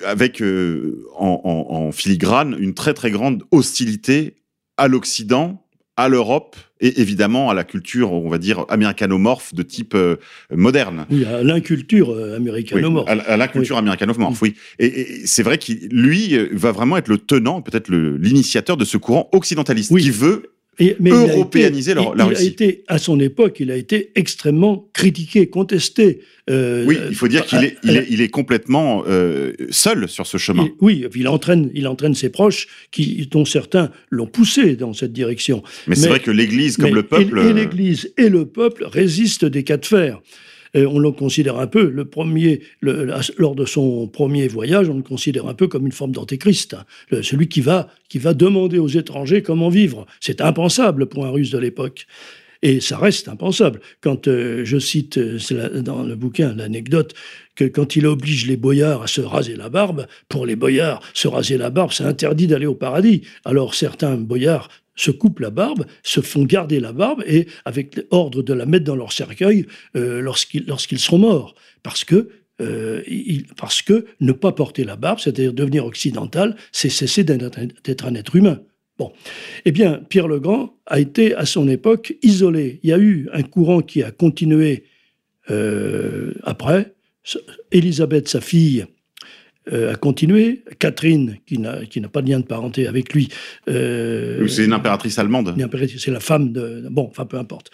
avec euh, en, en- en filigrane une très très grande hostilité à l'Occident, à l'Europe et évidemment à la culture, on va dire, américanomorphe de type euh, moderne. Oui, à l'inculture euh, Oui, américanomorphe. à, la- à la culture américanomorphe, oui. Et, et c'est vrai qu'il lui euh, va vraiment être le tenant, peut-être l'initiateur de ce courant occidentaliste Oui. qui veut Et- mais il a été- européaniser la- il- la il Russie. a été, à son époque, il a été extrêmement critiqué, contesté. Euh, Oui, il faut dire qu'il est, il à- est, il est complètement euh, seul sur ce chemin. oui, il entraîne, il entraîne ses proches, qui, dont certains l'ont poussé dans cette direction. Mais, c'est vrai que l'Église, comme Mais le peuple, Et, et euh, l'Église et le peuple résistent des cas de fer. On le considère un peu, le premier, lors de son premier voyage, on le considère un peu comme une forme d'antéchrist. hein. Celui qui va, qui va demander aux étrangers comment vivre. C'est impensable pour un russe de l'époque. Et ça reste impensable. Quand euh, je cite euh, dans le bouquin l'anecdote que quand il oblige les boyards à se raser la barbe, pour les boyards, se raser la barbe, c'est interdit d'aller au paradis. Alors certains boyards se coupent la barbe, se font garder la barbe et avec ordre de la mettre dans leur cercueil euh, lorsqu'ils seront morts. Parce que euh, parce que ne pas porter la barbe, c'est-à-dire devenir occidental, c'est cesser d'être d'être un être humain. Bon. Eh bien, Pierre le Grand a été, à son époque, isolé. Il y a eu un courant qui a continué euh, après. Élisabeth, sa fille, euh, a continué. Catherine, qui n'a pas de lien de parenté avec lui. euh, c'est une impératrice allemande, c'est la femme de. Bon, enfin, peu importe.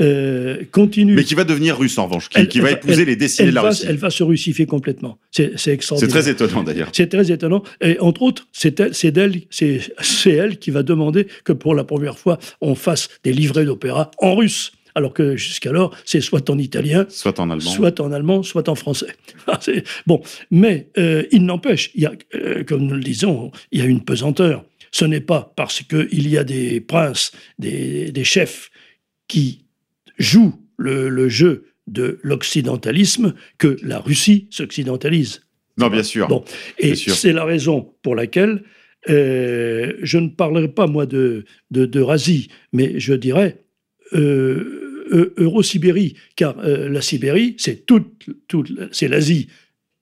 Euh, continue. mais qui va devenir russe en revanche, qui, Elle- qui va épouser elle- les destinées de la va, Russie. Elle va se russifier complètement. C'est c'est C'est extraordinaire. très étonnant d'ailleurs. C'est très étonnant. Et entre autres, elle, c'est elle qui va demander que pour la première fois, on fasse des livrets d'opéra en russe. Alors que jusqu'alors, c'est soit en italien, Soit en allemand. soit en allemand, soit en français. Ah, bon, mais euh, il n'empêche, il y a, euh, comme nous le disons, il y a une pesanteur. Ce n'est pas parce qu'il y a des princes, des, des chefs qui jouent le, le jeu de l'occidentalisme que la Russie s'occidentalise. Non, bien sûr. Bon, et c'est la raison pour laquelle euh, je ne parlerai pas, moi, de, de, de Razi, mais je dirais euh, Eurosibérie, car euh, la Sibérie, c'est toute, toute, c'est l'Asie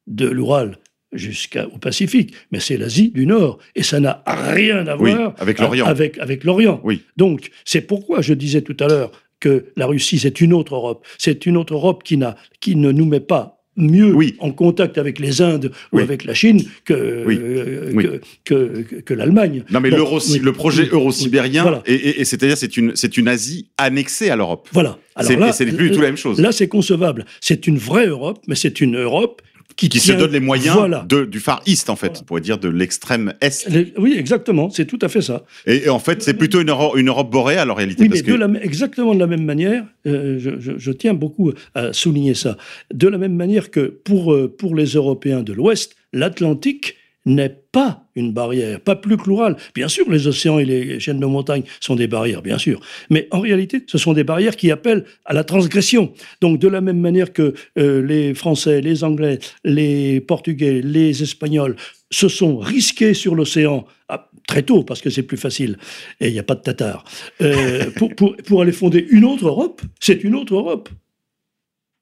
de l'Oural jusqu'au Pacifique, mais c'est l'Asie du Nord, et ça n'a rien à Oui, voir avec l'Orient. Avec, avec l'Orient. Oui. Donc, c'est pourquoi je disais tout à l'heure que la Russie, c'est une autre Europe. C'est une autre Europe qui, n'a, qui ne nous met pas mieux Oui. en contact avec les Indes ou avec la Chine que, Oui. euh, que, que, que l'Allemagne. Non, mais Bon, le projet euro-sibérien, Voilà. et, et- et c'est-à-dire c'est une, c'est une Asie annexée à l'Europe. Voilà. C'est plus du tout la même chose. Là, c'est concevable. C'est une vraie Europe, mais c'est une Europe qui, tient- se donne les moyens Voilà. de, du Far East, en fait, Voilà. on pourrait dire de l'extrême Est. Les- Oui, exactement, c'est tout à fait ça. Et, et en fait, c'est plutôt une Europe, une Europe boréale en réalité. Oui, parce mais que... de la, m- exactement de la même manière, euh, je, je- je tiens beaucoup à souligner ça, de la même manière que pour, euh, pour les Européens de l'Ouest, l'Atlantique n'est pas une barrière, pas plus l'Oural. Bien sûr, les océans et les chaînes de montagne sont des barrières, bien sûr. Mais en réalité, ce sont des barrières qui appellent à la transgression. Donc, de la même manière que euh, les Français, les Anglais, les Portugais, les Espagnols se sont risqués sur l'océan ah, très tôt, parce que c'est plus facile, et il n'y a pas de Tatars, euh, pour, pour, pour aller fonder une autre Europe, c'est une autre Europe.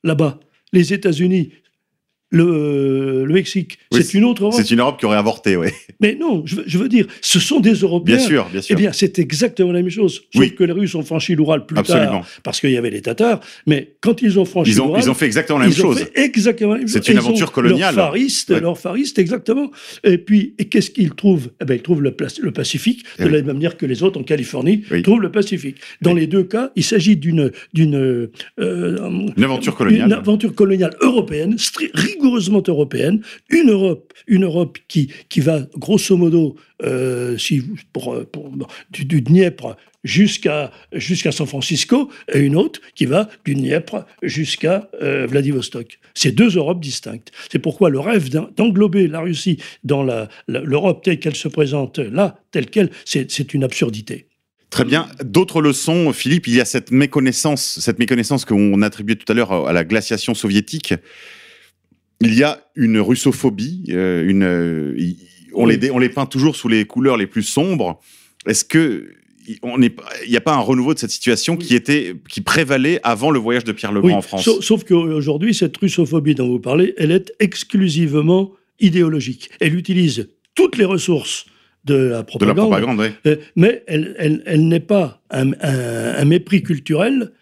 Là-bas, les États-Unis, le, le Mexique, Oui, c'est une autre Europe. C'est une Europe qui aurait avorté, oui. Mais non, je veux, je veux dire, ce sont des Européens. Bien sûr, bien sûr. Eh bien, c'est exactement la même chose. Sauf Oui. que les Russes ont franchi l'Oural plus Absolument. tard parce qu'il y avait les Tatars. Mais quand ils ont franchi l'Oural, ils ont fait exactement la même ils ont chose. fait exactement la même C'est chose. une Ils aventure coloniale. Leur fariste, Ouais. leur fariste, exactement. Et puis, qu'est-ce qu'ils trouvent? Eh ben, ils trouvent le, Pacifique, Eh de oui. la même manière que les autres en Californie trouvent le Pacifique. Dans les deux cas, il s'agit d'une d'une euh, Une aventure coloniale. une aventure coloniale européenne, stri- européenne, une Europe, une Europe qui, qui va grosso modo, euh, euh, du, du Dniepr jusqu'à jusqu'à San Francisco, et une autre qui va du Dniepr jusqu'à euh, Vladivostok. C'est deux Europes distinctes. C'est pourquoi le rêve d'en- d'englober la Russie dans l'Europe telle qu'elle se présente là, telle qu'elle, c'est une absurdité. Très bien. D'autres leçons, Philippe, il y a cette méconnaissance, cette méconnaissance qu'on attribuait tout à l'heure à la glaciation soviétique. Il y a une russophobie, euh, une, euh, on, Oui. les, dé- on les peint toujours sous les couleurs les plus sombres. Est-ce que il n'y a pas un renouveau de cette situation qui était, qui prévalait avant le voyage de Pierre Legrand Oui, en France? Sauf, sauf qu'aujourd'hui, cette russophobie dont vous parlez, elle est exclusivement idéologique. Elle utilise toutes les ressources de la De la propagande, oui. euh, mais elle, elle- elle n'est pas un, un- un mépris culturel,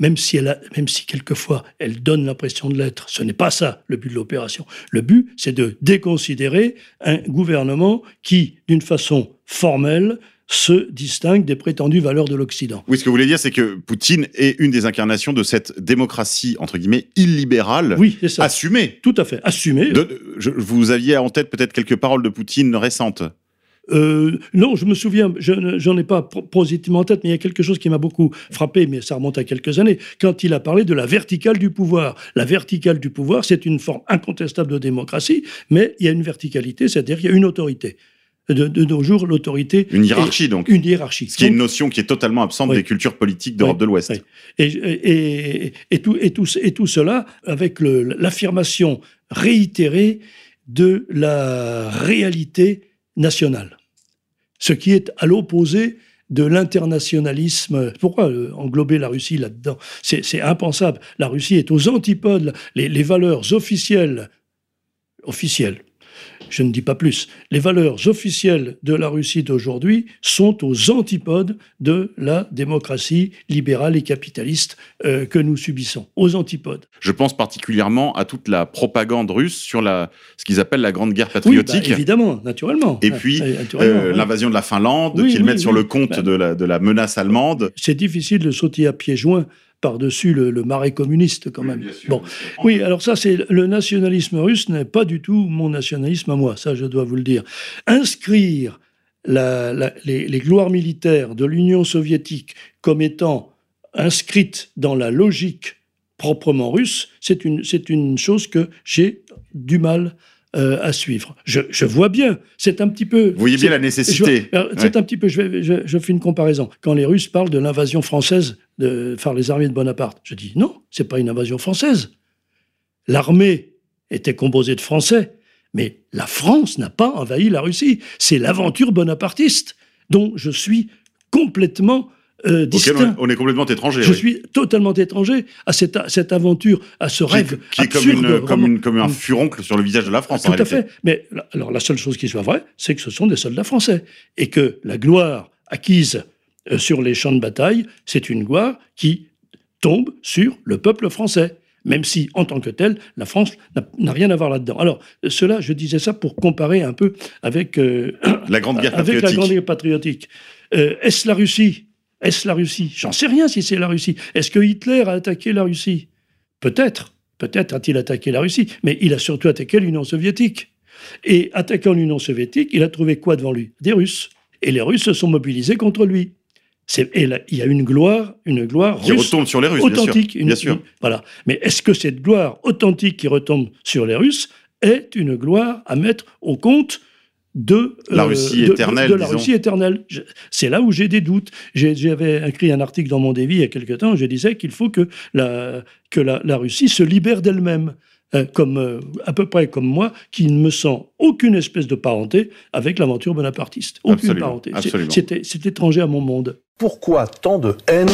même si, elle a- même si quelquefois elle donne l'impression de l'être. Ce n'est pas ça le but de l'opération. Le but, c'est de déconsidérer un gouvernement qui, d'une façon formelle, se distingue des prétendues valeurs de l'Occident. Oui, ce que vous voulez dire, c'est que Poutine est une des incarnations de cette démocratie, entre guillemets, illibérale, Oui, c'est ça. assumée. Tout à fait. Assumé. De- je- vous aviez en tête peut-être quelques paroles de Poutine récentes. Euh, non, je me souviens, je ne- j'en ai pas positivement en tête, mais il y a quelque chose qui m'a beaucoup frappé, mais ça remonte à quelques années, quand il a parlé de la verticale du pouvoir. La verticale du pouvoir, c'est une forme incontestable de démocratie, mais il y a une verticalité, c'est-à-dire qu'il y a une autorité. De, de nos jours, l'autorité. Une hiérarchie, donc. Une hiérarchie. Ce qui est une notion qui est totalement absente Oui. des cultures politiques d'Europe Oui, de l'Ouest. oui. Et, et, et- et tout, et, tout, et tout cela avec l'affirmation réitérée de la réalité nationale. Ce qui est à l'opposé de l'internationalisme. Pourquoi euh, englober la Russie là-dedans? C'est impensable. La Russie est aux antipodes. Les valeurs officielles, officielles, je ne dis pas plus, les valeurs officielles de la Russie d'aujourd'hui sont aux antipodes de la démocratie libérale et capitaliste euh, que nous subissons. Aux antipodes. Je pense particulièrement à toute la propagande russe sur la, ce qu'ils appellent la Grande Guerre Oui, bah, patriotique. évidemment, naturellement. et puis, Euh, naturellement, euh, oui. l'invasion de la Finlande, Oui, qu'ils oui, mettent sur oui. le compte Bah. de, la, de la menace allemande. C'est difficile de sauter à pieds joints par-dessus le, le marais communiste quand même. Bon, oui, alors ça, c'est le nationalisme russe n'est pas du tout mon nationalisme à moi, ça je dois vous le dire. Inscrire la- la- les, les gloires militaires de l'Union soviétique comme étant inscrites dans la logique proprement russe, c'est une, c'est une chose que j'ai du mal euh, à suivre. Je, je vois bien, c'est un petit peu... Vous voyez bien la nécessité. c'est un petit peu, je, vais- je- je fais une comparaison. Quand les Russes parlent de l'invasion française de par les armées de Bonaparte, je dis non, c'est pas une invasion française. L'armée était composée de Français, mais la France n'a pas envahi la Russie. C'est l'aventure bonapartiste dont je suis complètement euh, distinct. on, est complètement étranger. Je oui. suis totalement étranger à cette, à cette aventure, à ce Qui, rêve qui est comme, absurde, une, comme, vraiment. une- comme un Mm. furoncle sur le visage de la France, en Tout à réalité. fait. Mais alors la seule chose qui soit vraie, c'est que ce sont des soldats français et que la gloire acquise euh, sur les champs de bataille, c'est une gloire qui tombe sur le peuple français. Même si, en tant que tel, la France n'a- rien à voir là-dedans. Alors, cela, je disais ça pour comparer un peu avec, euh, La Grande Guerre avec la patriotique. Grande Guerre patriotique. Euh, Est-ce la Russie Est-ce la Russie? J'en sais rien si c'est la Russie. Est-ce que Hitler a attaqué la Russie? Peut-être, Peut-être a-t-il attaqué la Russie, mais il a surtout attaqué l'Union soviétique. Et attaquant l'Union soviétique, il a trouvé quoi devant lui? Des Russes. Et les Russes se sont mobilisés contre lui. Et là, il y a une gloire, une gloire qui retombe sur les Russes, authentique. Bien sûr. Une, voilà. Mais est-ce que cette gloire authentique qui retombe sur les Russes est une gloire à mettre au compte de la Russie éternelle. De, la Russie éternelle. C'est là où j'ai des doutes. J'avais écrit un article dans mon dévi il y a quelque temps où je disais qu'il faut que la, que la, la Russie se libère d'elle-même. Euh, comme euh, à peu près comme moi, qui ne me sent aucune espèce de parenté avec l'aventure bonapartiste. Aucune parenté. C'est étranger à mon monde. Pourquoi tant de haine?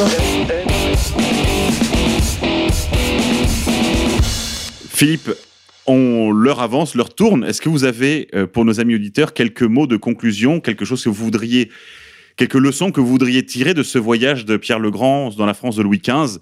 Philippe, on leur avance, leur tourne. Est-ce que vous avez, euh, pour nos amis auditeurs, quelques mots de conclusion, quelque chose que vous voudriez, quelques leçons que vous voudriez tirer de ce voyage de Pierre le Grand dans la France de Louis XV,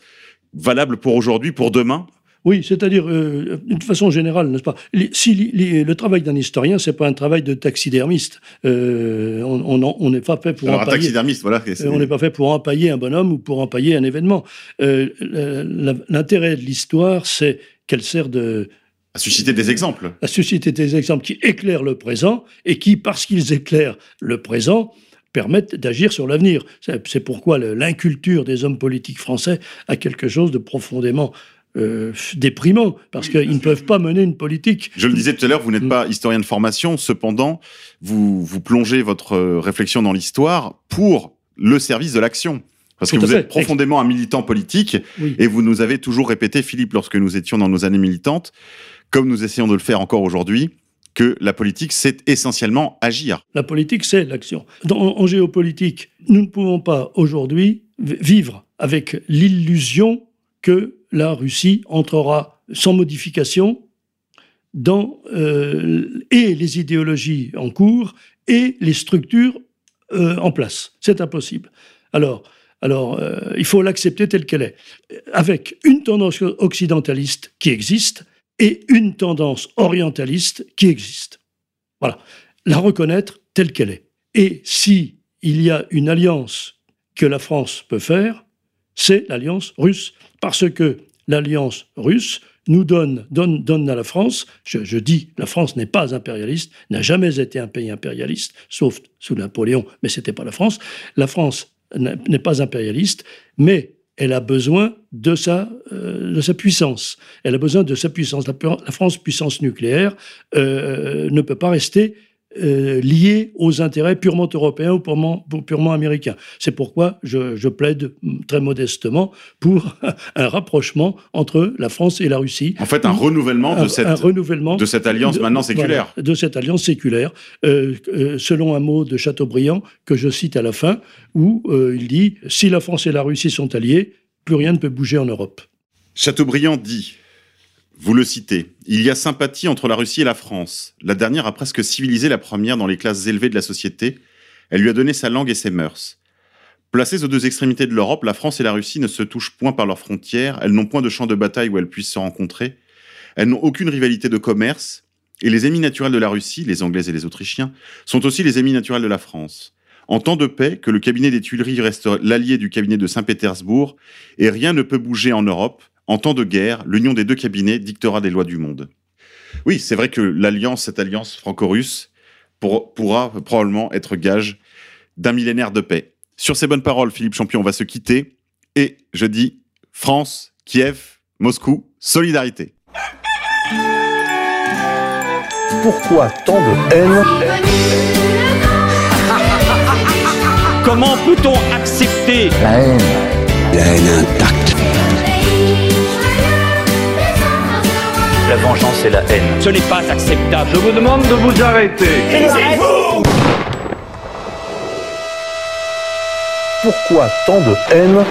valable pour aujourd'hui, pour demain? Oui, c'est-à-dire, euh, d'une façon générale, n'est-ce pas? Si le travail d'un historien, c'est pas un travail de taxidermiste. Euh, on n'est pas fait pour Alors, un taxidermiste, voilà. Euh, on n'est pas fait pour empailler un bonhomme ou pour empailler un événement. L'intérêt de l'histoire, c'est qu'elle sert de à susciter des exemples. À susciter des exemples qui éclairent le présent et qui, parce qu'ils éclairent le présent, permettent d'agir sur l'avenir. C'est pourquoi l'inculture des hommes politiques français a quelque chose de profondément euh, déprimant, parce qu'ils ne peuvent pas mener une politique. Je le disais tout à l'heure, vous n'êtes mm. pas historien de formation, cependant, vous, vous plongez votre euh, réflexion dans l'histoire pour le service de l'action. Parce que vous êtes profondément un militant politique, et vous nous avez toujours répété, Philippe, lorsque nous étions dans nos années militantes, comme nous essayons de le faire encore aujourd'hui, que la politique, c'est essentiellement agir. La politique, c'est l'action. En géopolitique, nous ne pouvons pas aujourd'hui vivre avec l'illusion que la Russie entrera sans modification dans euh, et les idéologies en cours et les structures euh, en place. C'est impossible. Alors, alors euh, il faut l'accepter telle qu'elle est, avec une tendance occidentaliste qui existe et une tendance orientaliste qui existe. Voilà, la reconnaître telle qu'elle est. Et si il y a une alliance que la France peut faire, c'est l'alliance russe parce que l'alliance russe nous donne, donne, donne à la France, je, dis, la France n'est pas impérialiste, n'a jamais été un pays impérialiste, sauf sous Napoléon, mais c'était pas la France. La France n'est pas impérialiste, mais elle a besoin de sa, euh, de sa puissance. Elle a besoin de sa puissance. La, France, puissance nucléaire, euh, ne peut pas rester euh, liés aux intérêts purement européens ou purement, purement américains. C'est pourquoi je, plaide très modestement pour un rapprochement entre la France et la Russie. En fait, un renouvellement, de, cette, renouvellement de cette alliance maintenant séculaire. de cette alliance séculaire, euh, euh, selon un mot de Chateaubriand que je cite à la fin, où il dit « Si la France et la Russie sont alliées, plus rien ne peut bouger en Europe ». Chateaubriand dit vous le citez. Il y a sympathie entre la Russie et la France. La dernière a presque civilisé la première dans les classes élevées de la société. Elle lui a donné sa langue et ses mœurs. Placées aux deux extrémités de l'Europe, la France et la Russie ne se touchent point par leurs frontières, elles n'ont point de champ de bataille où elles puissent se rencontrer, elles n'ont aucune rivalité de commerce, et les ennemis naturels de la Russie, les Anglais et les Autrichiens, sont aussi les ennemis naturels de la France. En temps de paix, que le cabinet des Tuileries reste l'allié du cabinet de Saint-Pétersbourg, et rien ne peut bouger en Europe, en temps de guerre, l'union des deux cabinets dictera des lois du monde. Oui, c'est vrai que l'alliance, cette alliance franco-russe, pourra probablement être gage d'un millénaire de paix. Sur ces bonnes paroles, Philippe Champion, on va se quitter. Et je dis France, Kiev, Moscou, solidarité. Pourquoi tant de haine Comment peut-on accepter la haine La haine intacte La vengeance et la haine. Ce n'est pas acceptable. Je vous demande de vous arrêter. Taisez-vous Pourquoi tant de haine?